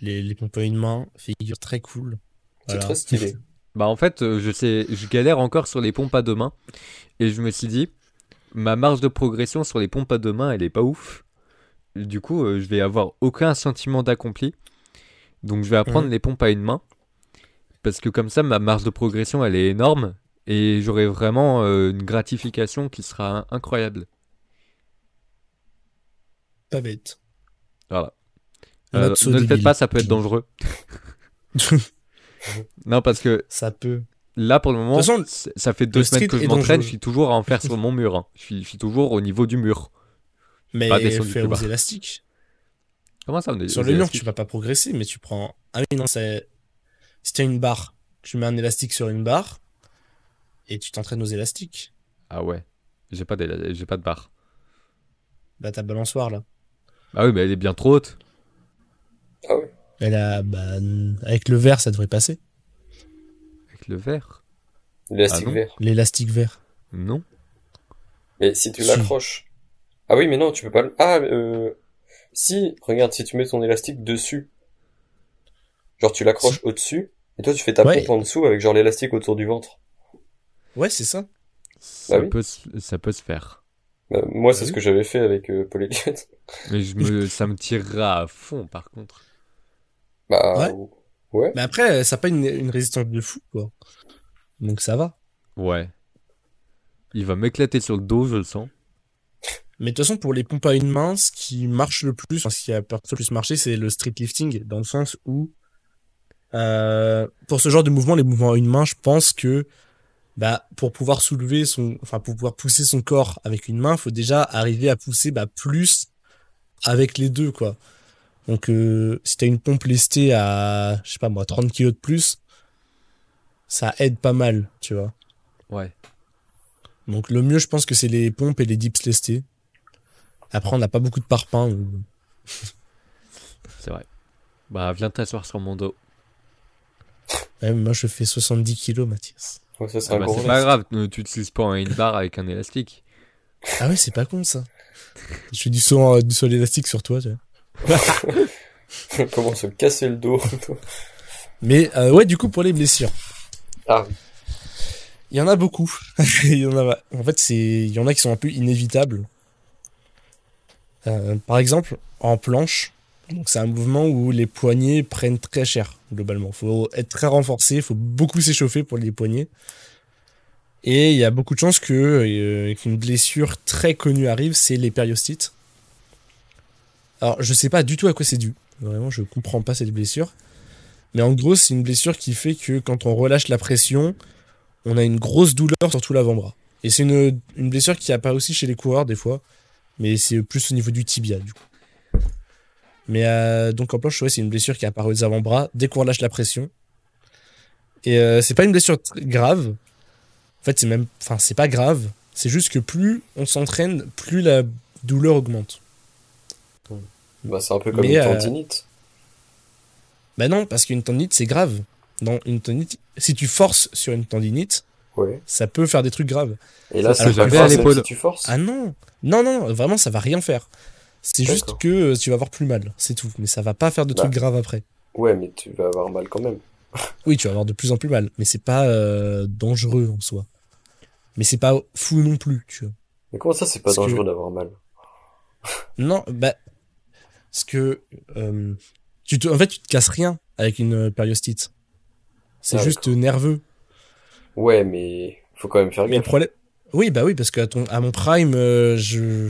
[SPEAKER 1] Les, les pompes à une main, figure très cool.
[SPEAKER 2] C'est très stylé. *laughs*
[SPEAKER 3] Bah en fait, euh, je sais, je galère encore sur les pompes à deux mains et je me suis dit ma marge de progression sur les pompes à deux mains, elle est pas ouf. Du coup, euh, je vais avoir aucun sentiment d'accompli. Donc je vais apprendre
[SPEAKER 1] Mhm.
[SPEAKER 3] les pompes à une main parce que comme ça ma marge de progression, elle est énorme et j'aurai vraiment euh, une gratification qui sera incroyable.
[SPEAKER 1] Pas bête.
[SPEAKER 3] Voilà. Euh, ne le faites pas, ça peut être *laughs* dangereux. *laughs* Non, parce que
[SPEAKER 1] Ça peut.
[SPEAKER 3] Là, pour le moment,
[SPEAKER 1] façon,
[SPEAKER 3] ça fait deux semaines que je m'entraîne, je suis toujours à en faire sur mon mur. hein. Je, suis, je suis toujours au niveau du mur.
[SPEAKER 1] Mais
[SPEAKER 3] Pas plus
[SPEAKER 1] aux élastiques.
[SPEAKER 3] Comment ça, on est
[SPEAKER 1] Sur le mur, tu vas pas progresser, mais tu prends. Ah oui, non, c'est. Si t'as une barre, tu mets un élastique sur une barre et tu t'entraînes aux élastiques.
[SPEAKER 3] Ah ouais. J'ai pas, j'ai pas de barre.
[SPEAKER 1] Bah, ta balançoire là.
[SPEAKER 3] Ah oui, mais elle est bien trop haute.
[SPEAKER 2] Ah ouais.
[SPEAKER 1] Elle a. Bah, avec le verre, ça devrait passer.
[SPEAKER 3] Le verre.
[SPEAKER 2] L'élastique
[SPEAKER 3] Ah
[SPEAKER 2] vert.
[SPEAKER 1] L'élastique vert.
[SPEAKER 3] Non.
[SPEAKER 2] Mais si tu
[SPEAKER 1] Si.
[SPEAKER 2] l'accroches. Ah oui, mais non, tu peux pas le. Ah, euh. Si, regarde, si tu mets ton élastique dessus. Genre, tu l'accroches au-dessus, et toi, tu fais ta
[SPEAKER 1] Ouais.
[SPEAKER 2] pompe en dessous avec genre l'élastique autour du ventre.
[SPEAKER 1] Ouais, c'est ça.
[SPEAKER 3] Ça,
[SPEAKER 2] Bah oui.
[SPEAKER 3] peut, se- ça peut se faire.
[SPEAKER 2] Bah, moi, c'est
[SPEAKER 1] Ah
[SPEAKER 2] ce
[SPEAKER 1] oui.
[SPEAKER 2] que j'avais fait avec euh, Paul Elliott.
[SPEAKER 3] Mais je me, ça me tirera à fond, par contre.
[SPEAKER 2] Bah,
[SPEAKER 1] Ouais.
[SPEAKER 2] Ouais.
[SPEAKER 1] Mais après, ça n'a pas une, une résistance de fou, quoi. Donc ça va.
[SPEAKER 3] Ouais. Il va m'éclater sur le dos, je le sens.
[SPEAKER 1] Mais de toute façon, pour les pompes à une main, ce qui marche le plus, enfin, ce qui a le plus marché, c'est le street lifting, dans le sens où, euh, pour ce genre de mouvement, les mouvements à une main, je pense que, bah, pour pouvoir soulever son, enfin, pour pouvoir pousser son corps avec une main, faut déjà arriver à pousser, bah, plus avec les deux, quoi. Donc, euh, si t'as une pompe lestée à, je sais pas moi, 30 kilos de plus, ça aide pas mal, tu vois.
[SPEAKER 3] Ouais.
[SPEAKER 1] Donc le mieux, je pense que c'est les pompes et les dips lestés. Après, on n'a pas beaucoup de parpaings. ou- *laughs*
[SPEAKER 3] C'est vrai. Bah, viens t'asseoir sur mon dos.
[SPEAKER 1] Ouais, mais moi, je fais 70 kilos, Mathias.
[SPEAKER 2] Ouais, ça
[SPEAKER 3] Ah bah, c'est pas grave, tu utilises pas une barre avec un élastique.
[SPEAKER 1] Ah ouais, c'est pas con, ça. Je fais du saut, en- du saut élastique sur toi, tu vois. *laughs*
[SPEAKER 2] Comment se casser le dos.
[SPEAKER 1] Mais euh, ouais, du coup, pour les blessures.
[SPEAKER 2] ah oui.
[SPEAKER 1] Il y en a beaucoup. *laughs* il y en a, en fait, c'est, il y en a qui sont un peu inévitables. Euh, par exemple, en planche, donc c'est un mouvement où les poignets prennent très cher, globalement. Faut être très renforcé, faut beaucoup s'échauffer pour les poignets. Et il y a beaucoup de chances que, euh, qu'une blessure très connue arrive, c'est les périostites. Alors, je sais pas du tout à quoi c'est dû. Vraiment, je comprends pas cette blessure. Mais en gros, c'est une blessure qui fait que quand on relâche la pression, on a une grosse douleur sur tout l'avant-bras. Et c'est une, blessure qui apparaît aussi chez les coureurs des fois, mais c'est plus au niveau du tibia du coup. Mais euh, donc en planche, ouais, c'est une blessure qui apparaît aux avant-bras dès qu'on relâche la pression. Et euh, c'est pas une blessure grave. En fait, c'est même, enfin, c'est pas grave. C'est juste que plus on s'entraîne, plus la douleur augmente.
[SPEAKER 2] Bah, c'est un peu comme
[SPEAKER 1] Mais,
[SPEAKER 2] une
[SPEAKER 1] euh,
[SPEAKER 2] tendinite.
[SPEAKER 1] Bah non, parce qu'une tendinite c'est grave. Dans une tendinite, si tu forces sur une tendinite,
[SPEAKER 2] Ouais.
[SPEAKER 1] ça peut faire des trucs graves.
[SPEAKER 2] Et là,
[SPEAKER 3] Ça,
[SPEAKER 2] c'est
[SPEAKER 1] jamais
[SPEAKER 2] grave,
[SPEAKER 3] à l'épaule.
[SPEAKER 2] si tu forces.
[SPEAKER 1] Ah non Non, non, vraiment, ça va rien faire. C'est juste que euh, tu vas avoir plus mal, c'est tout. Mais ça va pas faire de
[SPEAKER 2] Bah.
[SPEAKER 1] trucs graves après.
[SPEAKER 2] Ouais, mais tu vas avoir mal quand même. *laughs*
[SPEAKER 1] Oui, tu vas avoir de plus en plus mal, mais c'est pas euh, dangereux en soi. Mais c'est pas fou non plus, tu vois.
[SPEAKER 2] Mais comment ça, c'est pas
[SPEAKER 1] Parce que-
[SPEAKER 2] dangereux d'avoir mal?
[SPEAKER 1] Non, bah. Parce que. euh, tu te, en fait, tu te casses rien avec une euh, périostite. C'est
[SPEAKER 2] Ah,
[SPEAKER 1] juste nerveux.
[SPEAKER 2] Ouais, mais faut quand même faire gaffe.
[SPEAKER 1] problème. Oui, bah oui, parce qu'à ton, à mon prime, euh, je.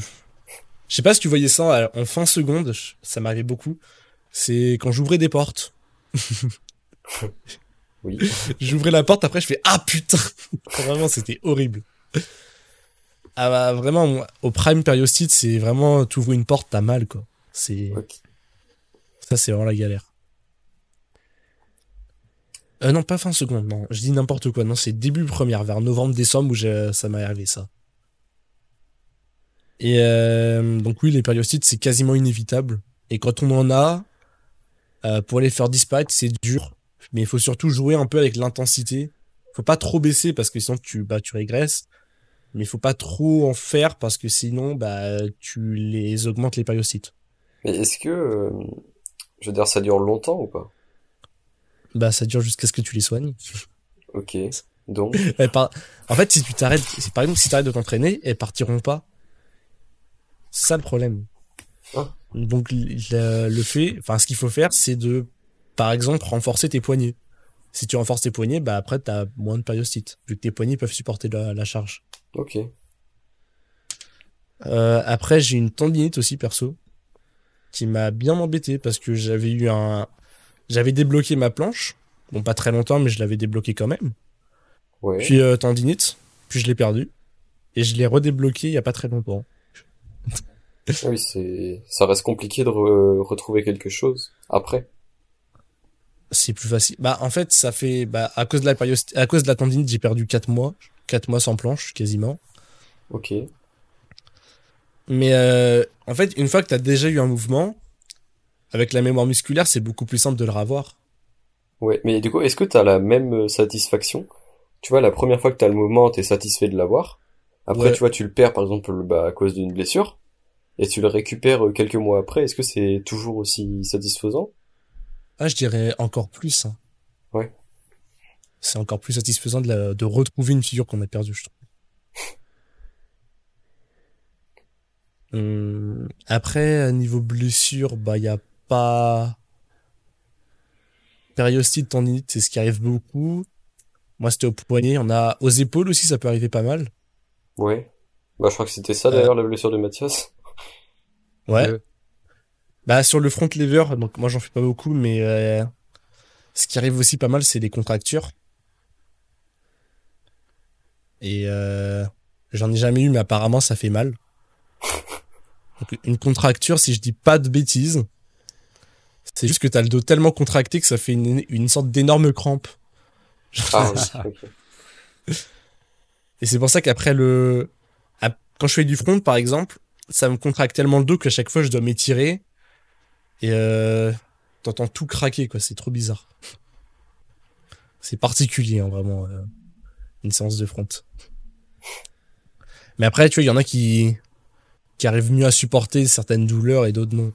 [SPEAKER 1] Je sais pas si tu voyais ça en fin seconde, ça m'arrivait beaucoup. C'est quand j'ouvrais des portes. *laughs*
[SPEAKER 2] Oui. *laughs*
[SPEAKER 1] J'ouvrais la porte, après je fais Ah putain *laughs* Vraiment, c'était horrible. Ah bah vraiment, au prime périostite, c'est vraiment, tu ouvres une porte, t'as mal quoi. C'est. Ça, c'est vraiment la galère. Euh, non, pas fin seconde, non. Je dis n'importe quoi. Non, c'est début première, vers novembre-décembre où j'ai- ça m'est arrivé, ça. Et euh, donc oui, les périostites, c'est quasiment inévitable. Et quand on en a, euh, pour les faire disparaître, c'est dur. Mais il faut surtout jouer un peu avec l'intensité. Faut pas trop baisser parce que sinon tu, bah, tu régresses. Mais il faut pas trop en faire parce que sinon, bah, tu les augmentes les périostites.
[SPEAKER 2] Mais est-ce que, euh, je veux dire, ça dure longtemps ou pas?
[SPEAKER 1] Bah, ça dure jusqu'à ce que tu les soignes.
[SPEAKER 2] Ok. Donc, *laughs*
[SPEAKER 1] par- En fait, si tu t'arrêtes, si par exemple, si t'arrêtes de t'entraîner, elles partiront pas. C'est ça le problème.
[SPEAKER 2] Ah.
[SPEAKER 1] Donc, le, le fait, enfin, ce qu'il faut faire, c'est de, par exemple, renforcer tes poignets. Si tu renforces tes poignets, bah après, t'as moins de périostite, vu que tes poignets peuvent supporter la, la charge.
[SPEAKER 2] ok.
[SPEAKER 1] Euh, après, j'ai une tendinite aussi, perso, qui m'a bien embêté parce que j'avais eu un, j'avais débloqué ma planche. Bon, pas très longtemps, mais je l'avais débloqué quand même.
[SPEAKER 2] Ouais.
[SPEAKER 1] Puis euh, tendinite, puis je l'ai perdu. Et je l'ai redébloqué il y a pas très longtemps. *laughs*
[SPEAKER 2] Oui, c'est, ça reste compliqué de re- retrouver quelque chose après.
[SPEAKER 1] C'est plus facile. Bah en fait, ça fait bah à cause de la période à cause de la tendinite, j'ai perdu 4 mois, 4 mois sans planche quasiment.
[SPEAKER 2] Ok.
[SPEAKER 1] Mais euh, en fait, une fois que tu as déjà eu un mouvement avec la mémoire musculaire, c'est beaucoup plus simple de le revoir.
[SPEAKER 2] Ouais. Mais du coup, est-ce que t'as la même euh, satisfaction? Tu vois, la première fois que t'as le mouvement, t'es satisfait de l'avoir. Après,
[SPEAKER 1] Ouais.
[SPEAKER 2] tu vois, tu le perds, par exemple, bah, à cause d'une blessure. Et tu le récupères euh, quelques mois après. Est-ce que c'est toujours aussi satisfaisant?
[SPEAKER 1] Ah, je dirais encore plus. hein.
[SPEAKER 2] Ouais.
[SPEAKER 1] C'est encore plus satisfaisant de, la- de retrouver une figure qu'on a perdue, je trouve. Hum, après, niveau blessure, bah, il y a pas. Périostite, tendinite, c'est ce qui arrive beaucoup. Moi, c'était au poignet. On a aux épaules aussi, ça peut arriver pas mal.
[SPEAKER 2] Ouais. Bah, je crois que c'était ça, d'ailleurs, la blessure de Mathias.
[SPEAKER 1] Ouais.
[SPEAKER 3] Euh.
[SPEAKER 1] Bah, sur le front lever, donc moi, j'en fais pas beaucoup, mais euh, ce qui arrive aussi pas mal, c'est les contractures. Et euh, j'en ai jamais eu, mais apparemment, ça fait mal. *laughs* Donc, une contracture, si je dis pas de bêtises, c'est juste que t'as le dos tellement contracté que ça fait une, une sorte d'énorme crampe.
[SPEAKER 2] Ah, oui. *laughs*
[SPEAKER 1] Et c'est pour ça qu'après le. Quand je fais du front, par exemple, ça me contracte tellement le dos qu'à chaque fois je dois m'étirer et euh, t'entends tout craquer quoi. C'est trop bizarre. C'est particulier hein, vraiment euh, une séance de front. Mais après, tu vois, il y en a qui qui arrivent mieux à supporter certaines douleurs et d'autres non.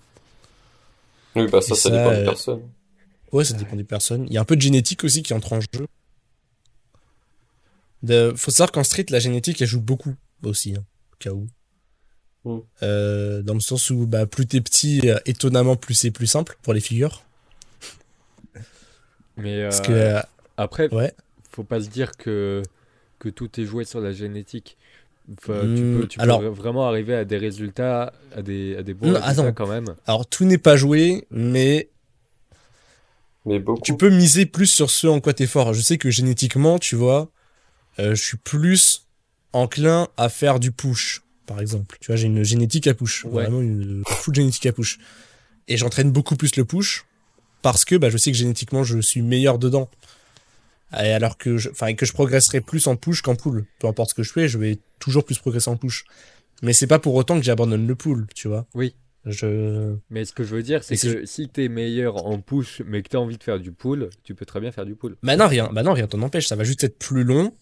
[SPEAKER 2] Oui, bah ça,
[SPEAKER 1] Et
[SPEAKER 2] ça,
[SPEAKER 1] ça,
[SPEAKER 2] dépend des
[SPEAKER 1] euh,
[SPEAKER 2] personnes.
[SPEAKER 1] Ouais, ça dépend des personnes. Il y a un peu de génétique aussi qui entre en jeu. De... Faut savoir qu'en street, la génétique, elle joue beaucoup aussi, hein, au cas où.
[SPEAKER 2] Mm.
[SPEAKER 1] Euh, dans le sens où bah, plus t'es petit, euh, étonnamment plus c'est plus simple pour les figures.
[SPEAKER 3] Mais
[SPEAKER 1] Parce que, euh,
[SPEAKER 3] après,
[SPEAKER 1] ouais.
[SPEAKER 3] faut pas se dire que, que tout est joué sur la génétique. Enfin,
[SPEAKER 1] Hmm,
[SPEAKER 3] tu peux, tu peux
[SPEAKER 1] alors-
[SPEAKER 3] vraiment arriver à des résultats, à des, à des bons
[SPEAKER 1] Non,
[SPEAKER 3] résultats
[SPEAKER 1] attends.
[SPEAKER 3] quand même.
[SPEAKER 1] Alors tout n'est pas joué, mais
[SPEAKER 2] Mais beaucoup.
[SPEAKER 1] tu peux miser plus sur ce en quoi t'es fort. Je sais que génétiquement, tu vois, euh, je suis plus enclin à faire du push, par exemple. Tu vois, j'ai une génétique à push,
[SPEAKER 3] Ouais.
[SPEAKER 1] vraiment une full génétique à push. Et j'entraîne beaucoup plus le push parce que bah, je sais que génétiquement, je suis meilleur dedans. Et alors que je, enfin, que je progresserai plus en push qu'en pull. Peu importe ce que je fais, je vais toujours plus progresser en push. Mais c'est pas pour autant que j'abandonne le pull, tu vois.
[SPEAKER 3] Oui.
[SPEAKER 1] Je,
[SPEAKER 3] Mais ce que je veux dire, c'est que si t'es meilleur en push, mais que t'as envie de faire du pull, tu peux très bien faire du pull.
[SPEAKER 1] Bah non, rien. Bah non, rien t'en empêche. Ça va juste être plus long.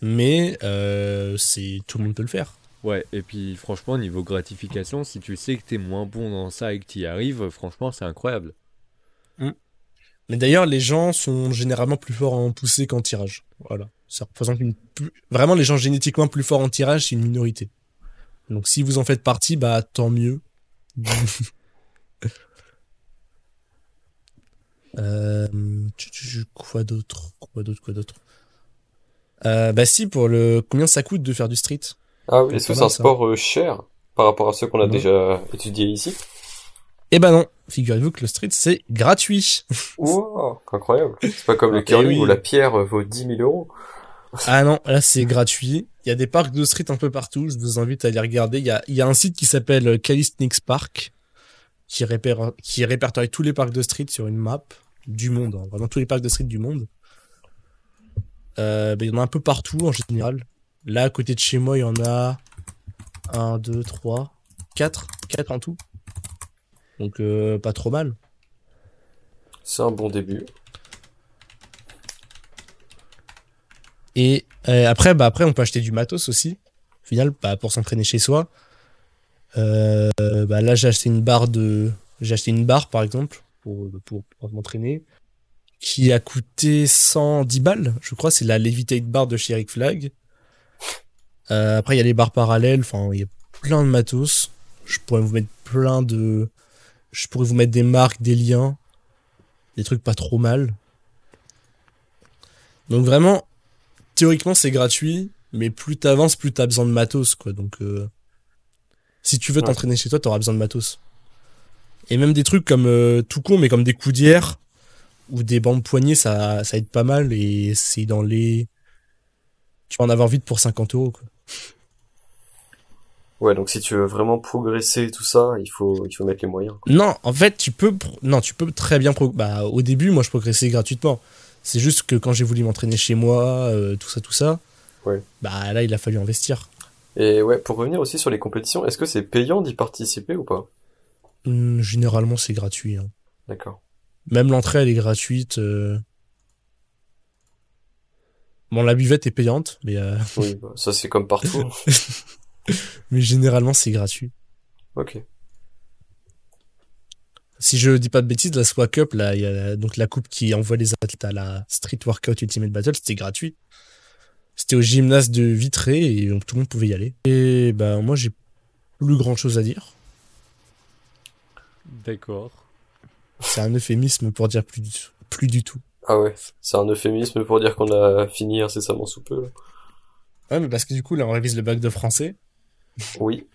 [SPEAKER 1] Mais euh, c'est tout le monde peut le faire.
[SPEAKER 3] Ouais, et puis franchement, niveau gratification, si tu sais que t'es moins bon dans ça et que t'y arrives, franchement, c'est incroyable.
[SPEAKER 1] Mais d'ailleurs, les gens sont généralement plus forts en poussée qu'en tirage. Voilà. Ça représente une plus... vraiment les gens génétiquement plus forts en tirage, c'est une minorité. Donc si vous en faites partie, bah tant mieux. *laughs* euh, quoi d'autre? Quoi d'autre Quoi d'autre? Euh, Bah si pour le combien ça coûte de faire du street?
[SPEAKER 2] Ah oui, est-ce que c'est un sport euh, cher par rapport à ceux qu'on a
[SPEAKER 1] Non.
[SPEAKER 2] déjà étudiés ici
[SPEAKER 1] Eh ben non, figurez-vous que le street c'est gratuit.
[SPEAKER 2] Wow, incroyable. C'est pas comme le
[SPEAKER 1] Eh
[SPEAKER 2] curling
[SPEAKER 1] oui.
[SPEAKER 2] où la pierre vaut 10 000 euros.
[SPEAKER 1] Ah non, là c'est gratuit. Il y a des parcs de street un peu partout. Je vous invite à aller regarder. Il y a, il y a un site qui s'appelle Calisthenics Park qui répertorie tous les parcs de street sur une map du monde. hein. Vraiment tous les parcs de street du monde. Euh, ben, il y en a un peu partout en général. Là, à côté de chez moi, il y en a 1, 2, 3, 4. 4 en tout. Donc euh, pas trop mal.
[SPEAKER 2] C'est un bon début.
[SPEAKER 1] Et euh, après, bah après, on peut acheter du matos aussi. Au final, bah, pour s'entraîner chez soi. Euh, bah là, j'ai acheté une barre de, j'ai acheté une barre par exemple pour pour, pour m'entraîner, qui a coûté 110 balles. Je crois, c'est la Levitate bar de chez Flag. Euh, après, il y a les barres parallèles. Enfin, il y a plein de matos. Je pourrais vous mettre plein de, je pourrais vous mettre des marques, des liens, des trucs pas trop mal. Donc vraiment, théoriquement c'est gratuit, mais plus t'avances, plus t'as besoin de matos, quoi. Donc, euh, si tu veux
[SPEAKER 2] Ouais.
[SPEAKER 1] t'entraîner chez toi, t'auras besoin de matos. Et même des trucs comme euh, tout con, mais comme des coudières ou des bandes poignées, ça, ça aide pas mal et c'est dans les. Tu vas en avoir vite pour 50 euros, quoi.
[SPEAKER 2] Ouais, donc si tu veux vraiment progresser et tout ça, il faut, il faut mettre les moyens. quoi.
[SPEAKER 1] Non, en fait, tu peux, non, tu peux très bien. pro- Bah, au début, moi, je progressais gratuitement. C'est juste que quand j'ai voulu m'entraîner chez moi, euh, tout ça, tout ça.
[SPEAKER 2] Ouais.
[SPEAKER 1] Bah là, il a fallu investir.
[SPEAKER 2] Et ouais, pour revenir aussi sur les compétitions, est-ce que c'est payant d'y participer ou pas?
[SPEAKER 1] Hum, généralement, c'est gratuit. hein.
[SPEAKER 2] D'accord.
[SPEAKER 1] Même l'entrée, elle est gratuite. euh. Bon, la buvette est payante, mais, euh,
[SPEAKER 2] Oui, bah, ça c'est comme partout. *laughs* *laughs*
[SPEAKER 1] mais généralement, c'est gratuit.
[SPEAKER 2] ok.
[SPEAKER 1] Si je dis pas de bêtises, la SWA Cup, là, il y a donc la coupe qui envoie les athlètes à la Street Workout Ultimate Battle, c'était gratuit. C'était au gymnase de Vitré et donc tout le monde pouvait y aller. Et bah, moi, j'ai plus grand chose à dire.
[SPEAKER 3] D'accord.
[SPEAKER 1] C'est un euphémisme pour dire plus du tout. Plus du tout.
[SPEAKER 2] Ah ouais, c'est un euphémisme pour dire qu'on a fini incessamment sous peu. là.
[SPEAKER 1] Ouais, mais parce que du coup, là, on révise le bac de français.
[SPEAKER 2] Oui.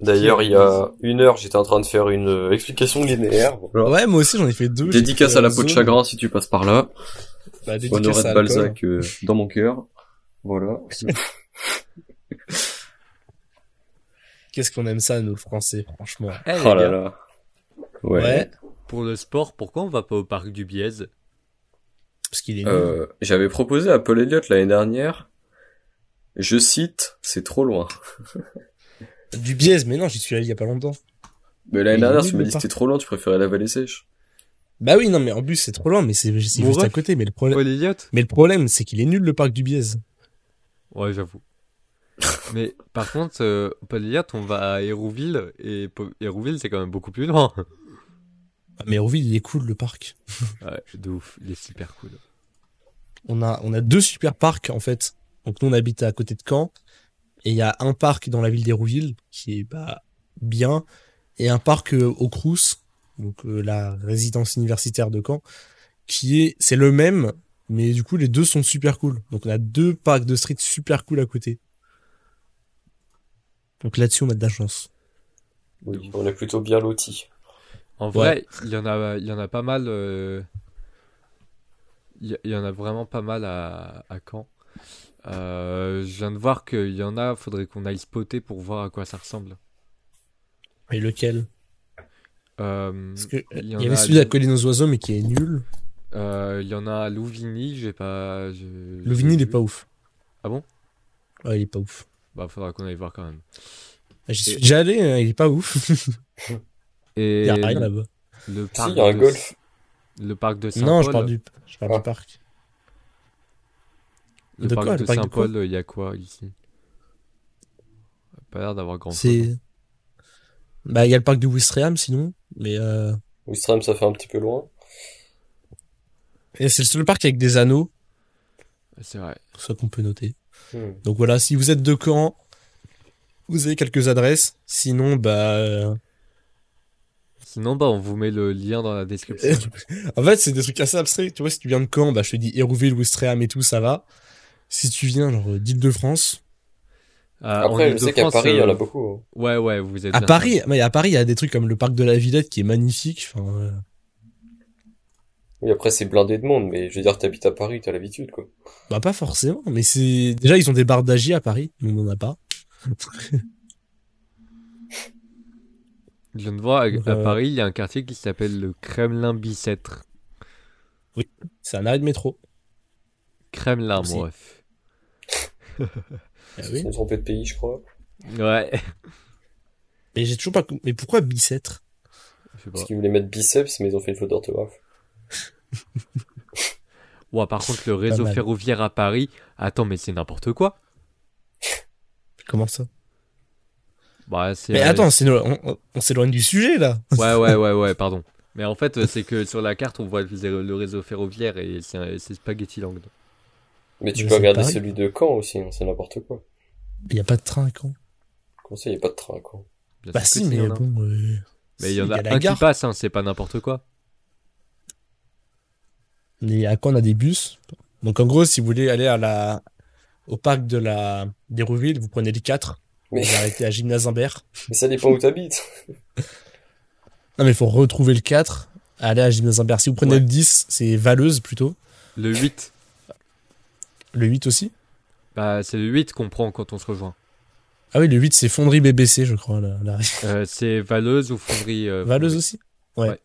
[SPEAKER 2] D'ailleurs, il y a une heure, j'étais en train de faire une euh, explication linéaire. Voilà.
[SPEAKER 1] Ouais, moi aussi, j'en ai fait deux.
[SPEAKER 2] Dédicace à la peau de chagrin si tu passes par là.
[SPEAKER 1] Bah, dédicace
[SPEAKER 2] Honoré
[SPEAKER 1] à
[SPEAKER 2] de. Balzac euh, dans mon cœur. Voilà. *laughs*
[SPEAKER 1] Qu'est-ce qu'on aime ça, nous, le français, franchement.
[SPEAKER 3] Eh,
[SPEAKER 2] oh là là. Ouais.
[SPEAKER 1] Ouais,
[SPEAKER 3] Pour le sport, pourquoi on va pas au parc du Bièze
[SPEAKER 1] parce qu'il est.
[SPEAKER 2] Euh, J'avais proposé à Paul Elliott l'année dernière. Je cite, c'est trop loin.
[SPEAKER 1] Du biaise, mais non, j'y suis allé il y a pas longtemps.
[SPEAKER 2] Mais l'année dernière, tu m'as dit que c'était trop loin, tu préférais la vallée sèche.
[SPEAKER 1] Bah oui, non, mais en plus, c'est trop loin, mais c'est juste à côté. Mais le problème, mais le problème, c'est qu'il est nul le parc du biaise.
[SPEAKER 3] Ouais, j'avoue. *laughs* Mais par contre, euh, Paul Elliott, on va à Hérouville, et Hérouville, c'est quand même beaucoup plus loin.
[SPEAKER 1] Ah, Mais Hérouville, il est cool le parc. *laughs*
[SPEAKER 3] Ouais, de ouf, il est super cool.
[SPEAKER 1] On a, on a deux super parcs en fait. Donc nous, on habite à côté de Caen. Et il y a un parc dans la ville d'Hérouville qui est bah, bien. Et un parc euh, au Crous, donc euh, la résidence universitaire de Caen, qui est, c'est le même, mais du coup, les deux sont super cool. Donc on a deux parcs de street super cool à côté. Donc là-dessus, on a de la chance.
[SPEAKER 2] Oui, on est plutôt bien lotis.
[SPEAKER 3] En vrai, il y en a, il y en a pas mal. euh, Il y, il y en a vraiment pas mal à, à Caen. Euh, je viens de voir qu'il y en a, faudrait qu'on aille spotter pour voir à quoi ça ressemble.
[SPEAKER 1] Et lequel?
[SPEAKER 3] Euh,
[SPEAKER 1] Parce que
[SPEAKER 3] il y
[SPEAKER 1] avait
[SPEAKER 3] a
[SPEAKER 1] celui à. Colline aux oiseaux, mais qui est nul.
[SPEAKER 3] euh, il y en a à Louvigny, j'ai pas.
[SPEAKER 1] Louvigny, il est pas ouf.
[SPEAKER 3] Ah bon?
[SPEAKER 1] Ouais, il est pas ouf.
[SPEAKER 3] Bah, faudra qu'on aille voir quand même.
[SPEAKER 1] J'y suis déjà allé, hein, il est pas ouf. *laughs*
[SPEAKER 3] Et
[SPEAKER 1] Il y a rien là-bas.
[SPEAKER 3] le
[SPEAKER 2] Si,
[SPEAKER 3] parc
[SPEAKER 2] il y a un
[SPEAKER 3] de-
[SPEAKER 2] golf.
[SPEAKER 3] Le parc de Saint-Paul.
[SPEAKER 1] Non, je parle du, je parle
[SPEAKER 2] Ah.
[SPEAKER 1] du parc.
[SPEAKER 3] Le
[SPEAKER 1] De
[SPEAKER 3] parc
[SPEAKER 1] quoi,
[SPEAKER 3] de Saint-Paul, il y a quoi ici? Pas l'air d'avoir grand chose.
[SPEAKER 1] C'est. Bah, il y a le parc de Wistreham sinon, mais euh...
[SPEAKER 2] Ouistreham, ça fait un petit peu loin.
[SPEAKER 1] et c'est le seul parc avec des anneaux,
[SPEAKER 3] C'est vrai.
[SPEAKER 1] ça qu'on peut noter.
[SPEAKER 2] Hmm.
[SPEAKER 1] Donc voilà, si vous êtes de Caen, vous avez quelques adresses. Sinon, bah, euh,
[SPEAKER 3] Sinon, bah, on vous met le lien dans la description. *laughs*
[SPEAKER 1] en fait, c'est des trucs assez abstraits. Tu vois, si tu viens de Caen, bah, je te dis Hérouville, Wistreham et tout, ça va. Si tu viens genre d'Île-de-France,
[SPEAKER 3] en
[SPEAKER 2] Après, je sais qu'à
[SPEAKER 3] Île-de-France,
[SPEAKER 2] Paris, il y en a
[SPEAKER 3] euh,
[SPEAKER 2] beaucoup. hein.
[SPEAKER 3] Ouais, ouais, vous êtes
[SPEAKER 1] à Paris, mais à Paris, il y a des trucs comme le parc de la Villette qui est magnifique. Enfin, euh,
[SPEAKER 2] Oui, après, c'est blindé de monde, mais je veux dire, t'habites à Paris, t'as l'habitude, quoi.
[SPEAKER 1] bah, pas forcément, mais c'est déjà ils ont des bars d'agi à Paris, nous on en a pas.
[SPEAKER 3] Je viens de voir, à, à
[SPEAKER 1] euh,
[SPEAKER 3] Paris, il y a un quartier qui s'appelle le Kremlin Bicêtre.
[SPEAKER 1] C'est un arrêt de métro.
[SPEAKER 3] Kremlin,
[SPEAKER 1] Aussi.
[SPEAKER 2] Ils sont trompés de pays, je crois.
[SPEAKER 3] Ouais.
[SPEAKER 1] Mais j'ai toujours pas. Mais pourquoi Bicêtre?
[SPEAKER 2] Parce qu'ils voulaient mettre biceps, mais ils ont fait une faute d'orthographe. *laughs*
[SPEAKER 3] Ouais, par contre, le réseau ferroviaire à Paris. Attends, mais c'est n'importe quoi.
[SPEAKER 1] Comment ça?
[SPEAKER 3] Bah, c'est.
[SPEAKER 1] Mais
[SPEAKER 3] euh,
[SPEAKER 1] attends, c'est on, on- on s'éloigne du sujet là. *laughs*
[SPEAKER 3] Ouais, ouais, ouais, ouais, pardon. Mais en fait, euh, c'est que sur la carte, on voit le réseau ferroviaire et c'est Spaghetti Land.
[SPEAKER 2] Mais tu
[SPEAKER 1] Mais
[SPEAKER 2] peux regarder
[SPEAKER 1] pareil.
[SPEAKER 2] celui de Caen aussi, hein, c'est n'importe quoi.
[SPEAKER 1] Il y a pas de train à Caen.
[SPEAKER 2] Comment ça, il n'y a pas de train à Caen?
[SPEAKER 3] Bien
[SPEAKER 1] Bah si, mais
[SPEAKER 3] il y en a.
[SPEAKER 1] bon. euh,
[SPEAKER 3] Mais il
[SPEAKER 1] si,
[SPEAKER 3] y en a, un
[SPEAKER 1] gare.
[SPEAKER 3] qui passe, hein, c'est pas n'importe quoi.
[SPEAKER 1] Mais à Caen, on a des bus. Donc en gros, si vous voulez aller à la au parc de la d'Hérouville, vous prenez les 4.
[SPEAKER 2] Mais-
[SPEAKER 1] Vous arrêtez à Gymnase Imbert. *laughs*
[SPEAKER 2] Mais ça dépend où t'habites. *laughs*
[SPEAKER 1] Non mais il faut retrouver le 4, aller à Gymnase Imbert. Si vous prenez
[SPEAKER 3] Ouais.
[SPEAKER 1] le 10, c'est Valeuse plutôt.
[SPEAKER 3] Le 8,
[SPEAKER 1] Le 8 aussi.
[SPEAKER 3] bah, c'est le 8 qu'on prend quand on se rejoint.
[SPEAKER 1] Ah oui, le 8 c'est Fonderie BBC, je crois.
[SPEAKER 3] Euh, c'est Valeuse ou Fonderie euh,
[SPEAKER 1] Valeuse
[SPEAKER 3] Fonderie.
[SPEAKER 1] aussi Ouais.
[SPEAKER 3] Ouais.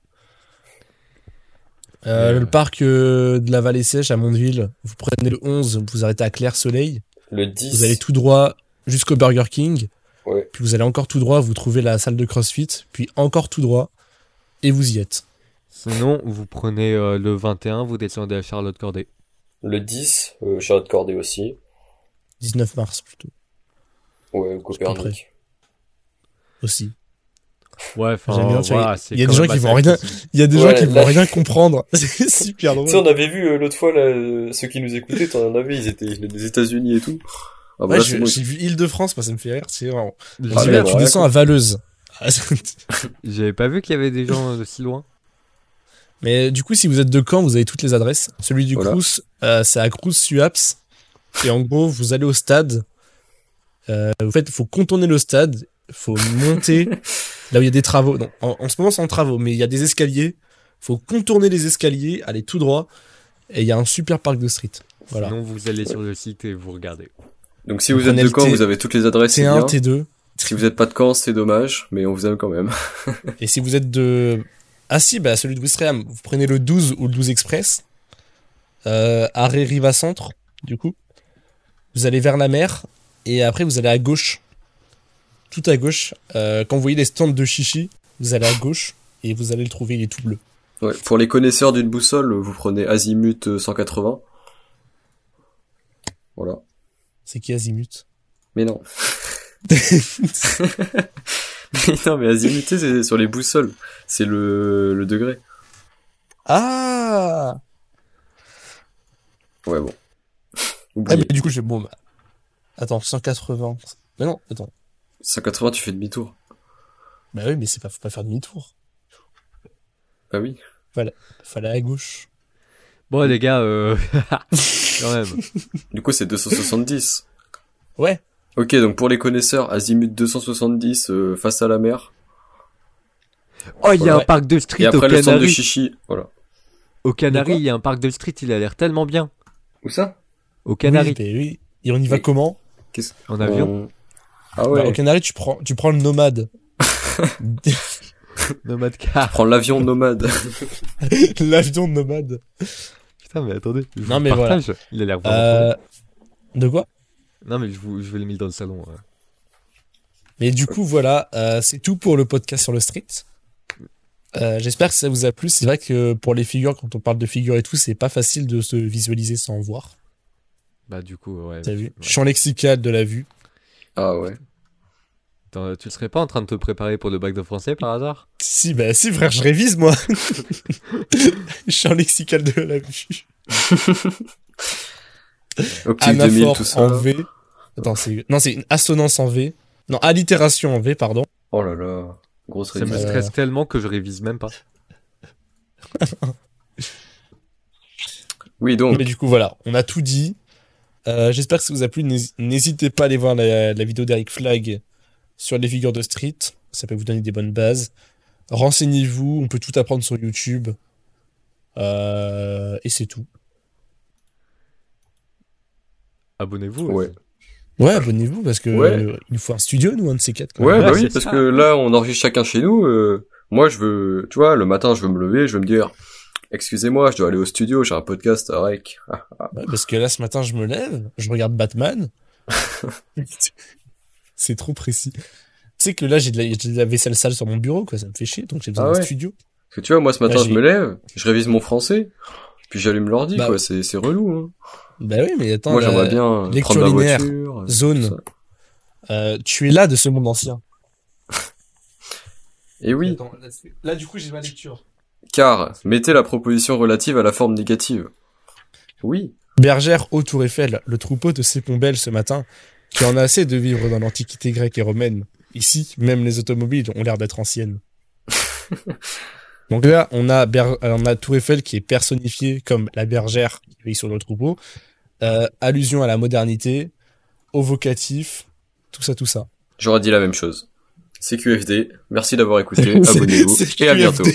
[SPEAKER 1] Euh, Le parc euh, de la Vallée Sèche à Mondeville, vous prenez le 11, vous arrêtez à Claire-Soleil,
[SPEAKER 2] Le 10.
[SPEAKER 1] vous allez tout droit jusqu'au Burger King,
[SPEAKER 2] Ouais.
[SPEAKER 1] puis vous allez encore tout droit, vous trouvez la salle de CrossFit, puis encore tout droit, et vous y êtes.
[SPEAKER 3] Sinon, vous prenez euh, le 21, vous descendez à Charlotte Corday.
[SPEAKER 2] Le 10, euh, Charlotte Corday aussi.
[SPEAKER 1] 19 mars plutôt,
[SPEAKER 2] Ouais, Copernic.
[SPEAKER 1] aussi.
[SPEAKER 3] Ouais, enfin, voilà,
[SPEAKER 1] il y a des gens qui vont rien-. Il y a des
[SPEAKER 2] Ouais,
[SPEAKER 1] gens qui
[SPEAKER 2] là-
[SPEAKER 1] vont rien comprendre, *laughs* c'est super
[SPEAKER 2] Tu sais,
[SPEAKER 1] drôle.
[SPEAKER 2] on avait vu euh, l'autre fois, là, euh, ceux qui nous écoutaient, t'en avais, ils étaient des États-Unis et tout. Ah, bah
[SPEAKER 1] Ouais,
[SPEAKER 2] bon,
[SPEAKER 1] j'ai vu Île-de-France, moi ça me fait rire, c'est vraiment...
[SPEAKER 3] J'ai-
[SPEAKER 2] Ah, bon,
[SPEAKER 1] tu descends à Valeuse. *laughs* *laughs*
[SPEAKER 3] J'avais pas vu qu'il y avait des gens euh, si loin.
[SPEAKER 1] Mais du coup, si vous êtes de Caen, vous avez toutes les adresses. Celui du
[SPEAKER 2] Voilà.
[SPEAKER 1] Crous, euh, c'est à Crous Suaps. Et en gros, vous allez au stade. Euh, en fait, il faut contourner le stade. Il faut monter *laughs* là où il y a des travaux. Non, en, en ce moment, c'est en travaux, mais il y a des escaliers. Il faut contourner les escaliers, aller tout droit. Et il y a un super parc de street. Voilà.
[SPEAKER 3] Sinon, vous allez sur le site et vous regardez.
[SPEAKER 2] Donc si
[SPEAKER 1] Vous
[SPEAKER 2] vous êtes de Caen, vous avez toutes les adresses, c'est
[SPEAKER 1] T1,
[SPEAKER 2] bien.
[SPEAKER 1] T2.
[SPEAKER 2] Si vous êtes pas de Caen, c'est dommage, mais on vous aime quand même.
[SPEAKER 1] Et si vous êtes de. Ah si, bah celui de Wistreham, vous prenez le 12 ou le 12 Express. Euh, arrêt Riva Centre, du coup. Vous allez vers la mer. Et après, vous allez à gauche. tout à gauche. Euh, quand vous voyez les stands de chichi, vous allez à gauche et vous allez le trouver, il est tout bleu.
[SPEAKER 2] Ouais. Pour les connaisseurs d'une boussole, vous prenez Azimut euh, 180. Voilà.
[SPEAKER 1] C'est qui Azimut?
[SPEAKER 2] Mais non. *laughs* *laughs* mais *laughs* non, mais Azimut, tu sais, c'est sur les boussoles. C'est le, le degré.
[SPEAKER 1] Ah
[SPEAKER 2] Ouais, bon. *laughs*
[SPEAKER 1] Ah, mais du coup, j'ai bon. Bah... Attends, 180. Mais non, attends.
[SPEAKER 2] 180, tu fais demi-tour.
[SPEAKER 1] Bah oui, mais c'est pas, faut pas faire demi-tour.
[SPEAKER 2] Bah oui.
[SPEAKER 1] Fallait à gauche.
[SPEAKER 3] Bon, les gars, euh... *laughs* quand même.
[SPEAKER 2] Du coup, c'est 270.
[SPEAKER 1] Ouais.
[SPEAKER 2] Ok, donc pour les connaisseurs, Azimut 270 euh, face à la mer.
[SPEAKER 3] Oh, il y a un parc de street
[SPEAKER 2] Et
[SPEAKER 3] au
[SPEAKER 2] après le centre de
[SPEAKER 3] Canary.
[SPEAKER 2] chichi. Voilà.
[SPEAKER 3] Au Canary, il y a un parc de street, il a l'air tellement bien.
[SPEAKER 2] Où ça?
[SPEAKER 3] Au Canary,
[SPEAKER 1] Oui, bah oui. Et on y va
[SPEAKER 2] Oui.
[SPEAKER 1] comment?
[SPEAKER 3] en avion.
[SPEAKER 2] On- Ah
[SPEAKER 1] Bah,
[SPEAKER 2] ouais.
[SPEAKER 1] Au Canary, tu prends, tu prends le nomade. *laughs* *laughs*
[SPEAKER 3] Nomade car.
[SPEAKER 2] Prends l'avion nomade. *laughs*
[SPEAKER 1] L'avion de nomade.
[SPEAKER 3] Putain, mais attendez. je
[SPEAKER 1] Non, mais voilà.
[SPEAKER 3] Il a l'air vraiment.
[SPEAKER 1] Euh, de quoi?
[SPEAKER 3] Non, mais je, vous, je vais le mettre dans le salon. ouais.
[SPEAKER 1] Mais du coup, voilà, euh, c'est tout pour le podcast sur le street. Euh, J'espère que ça vous a plu. C'est vrai que pour les figures, quand on parle de figures et tout, c'est pas facile de se visualiser sans voir.
[SPEAKER 3] Bah, du coup, ouais.
[SPEAKER 1] T'as vu?
[SPEAKER 3] Ouais.
[SPEAKER 1] Champ lexical de la vue.
[SPEAKER 2] Ah ouais.
[SPEAKER 3] Attends, tu serais pas en train de te préparer pour le bac de français par hasard?
[SPEAKER 1] Si, bah si, frère, je révise, moi. *laughs* Champ lexical de la vue. *laughs*
[SPEAKER 2] Optique 2000,
[SPEAKER 1] Anaphore
[SPEAKER 2] tout ça.
[SPEAKER 1] en V. Attends, c'est non, c'est une assonance en V. Non, allitération en V, pardon.
[SPEAKER 2] Oh là là. Grosse
[SPEAKER 3] Ça me
[SPEAKER 2] révision.
[SPEAKER 1] Euh,
[SPEAKER 3] stresse tellement que je révise même pas. *laughs*
[SPEAKER 2] Oui, donc.
[SPEAKER 1] Mais du coup, voilà, on a tout dit. Euh, J'espère que ça vous a plu. N'hési- N'hésitez pas à aller voir la, la vidéo d'Eric Flag sur les figures de street. Ça peut vous donner des bonnes bases. Renseignez-vous, on peut tout apprendre sur YouTube. Euh, et c'est tout.
[SPEAKER 3] Abonnez-vous.
[SPEAKER 2] Ouais.
[SPEAKER 1] Ouais, abonnez-vous parce que
[SPEAKER 2] Ouais.
[SPEAKER 1] euh, il nous faut un studio, nous, un de ces quatre. quand
[SPEAKER 2] Ouais,
[SPEAKER 1] même.
[SPEAKER 2] bah
[SPEAKER 3] Ouais,
[SPEAKER 2] oui, parce
[SPEAKER 3] ça.
[SPEAKER 2] que là, on enregistre chacun chez nous. euh, moi, je veux, tu vois, le matin, je veux me lever, je veux me dire, excusez-moi, je dois aller au studio, j'ai un podcast à rec. Ah,
[SPEAKER 1] Ouais, parce que là, ce matin, je me lève, je regarde Batman. *laughs* c'est trop précis. Tu sais que là, j'ai de, la- j'ai de la vaisselle sale sur mon bureau, quoi. Ça me fait chier, donc j'ai besoin
[SPEAKER 2] Ah
[SPEAKER 1] d'un studio.
[SPEAKER 2] Parce que tu vois, moi, ce matin, je me lève, je révise mon français, puis j'allume l'ordi,
[SPEAKER 1] Bah,
[SPEAKER 2] quoi. C'est, c'est relou. Hein.
[SPEAKER 1] Bah oui, mais attends.
[SPEAKER 2] moi, j'aimerais bien
[SPEAKER 1] lecture
[SPEAKER 2] prendre la
[SPEAKER 1] linéaire,
[SPEAKER 2] voiture. euh,
[SPEAKER 1] zone. euh, tu es là de ce monde ancien.
[SPEAKER 2] Et oui,
[SPEAKER 1] Attends, là, du coup, j'ai ma lecture.
[SPEAKER 2] car mettez la proposition relative à la forme négative. Oui.
[SPEAKER 1] Bergère au Tour Eiffel, le troupeau de ces pombelles ce matin, qui en a assez de vivre dans l'Antiquité grecque et romaine. Ici, même les automobiles ont l'air d'être anciennes. *laughs* Donc là, on a, Ber- euh, on a Tour Eiffel qui est personnifié comme la bergère qui veille sur le troupeau. Euh, allusion à la modernité, au vocatif, tout ça, tout ça.
[SPEAKER 2] J'aurais dit la même chose. CQFD, merci d'avoir écouté, *laughs* abonnez-vous, et à bientôt. *laughs*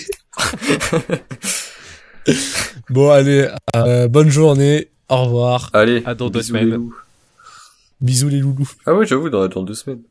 [SPEAKER 1] Bon, allez, euh, bonne journée, au revoir,
[SPEAKER 2] Allez,
[SPEAKER 3] À dans deux
[SPEAKER 2] les
[SPEAKER 3] semaines.
[SPEAKER 1] bisous les loulous.
[SPEAKER 2] Ah ouais, j'avoue, dans, dans deux semaines.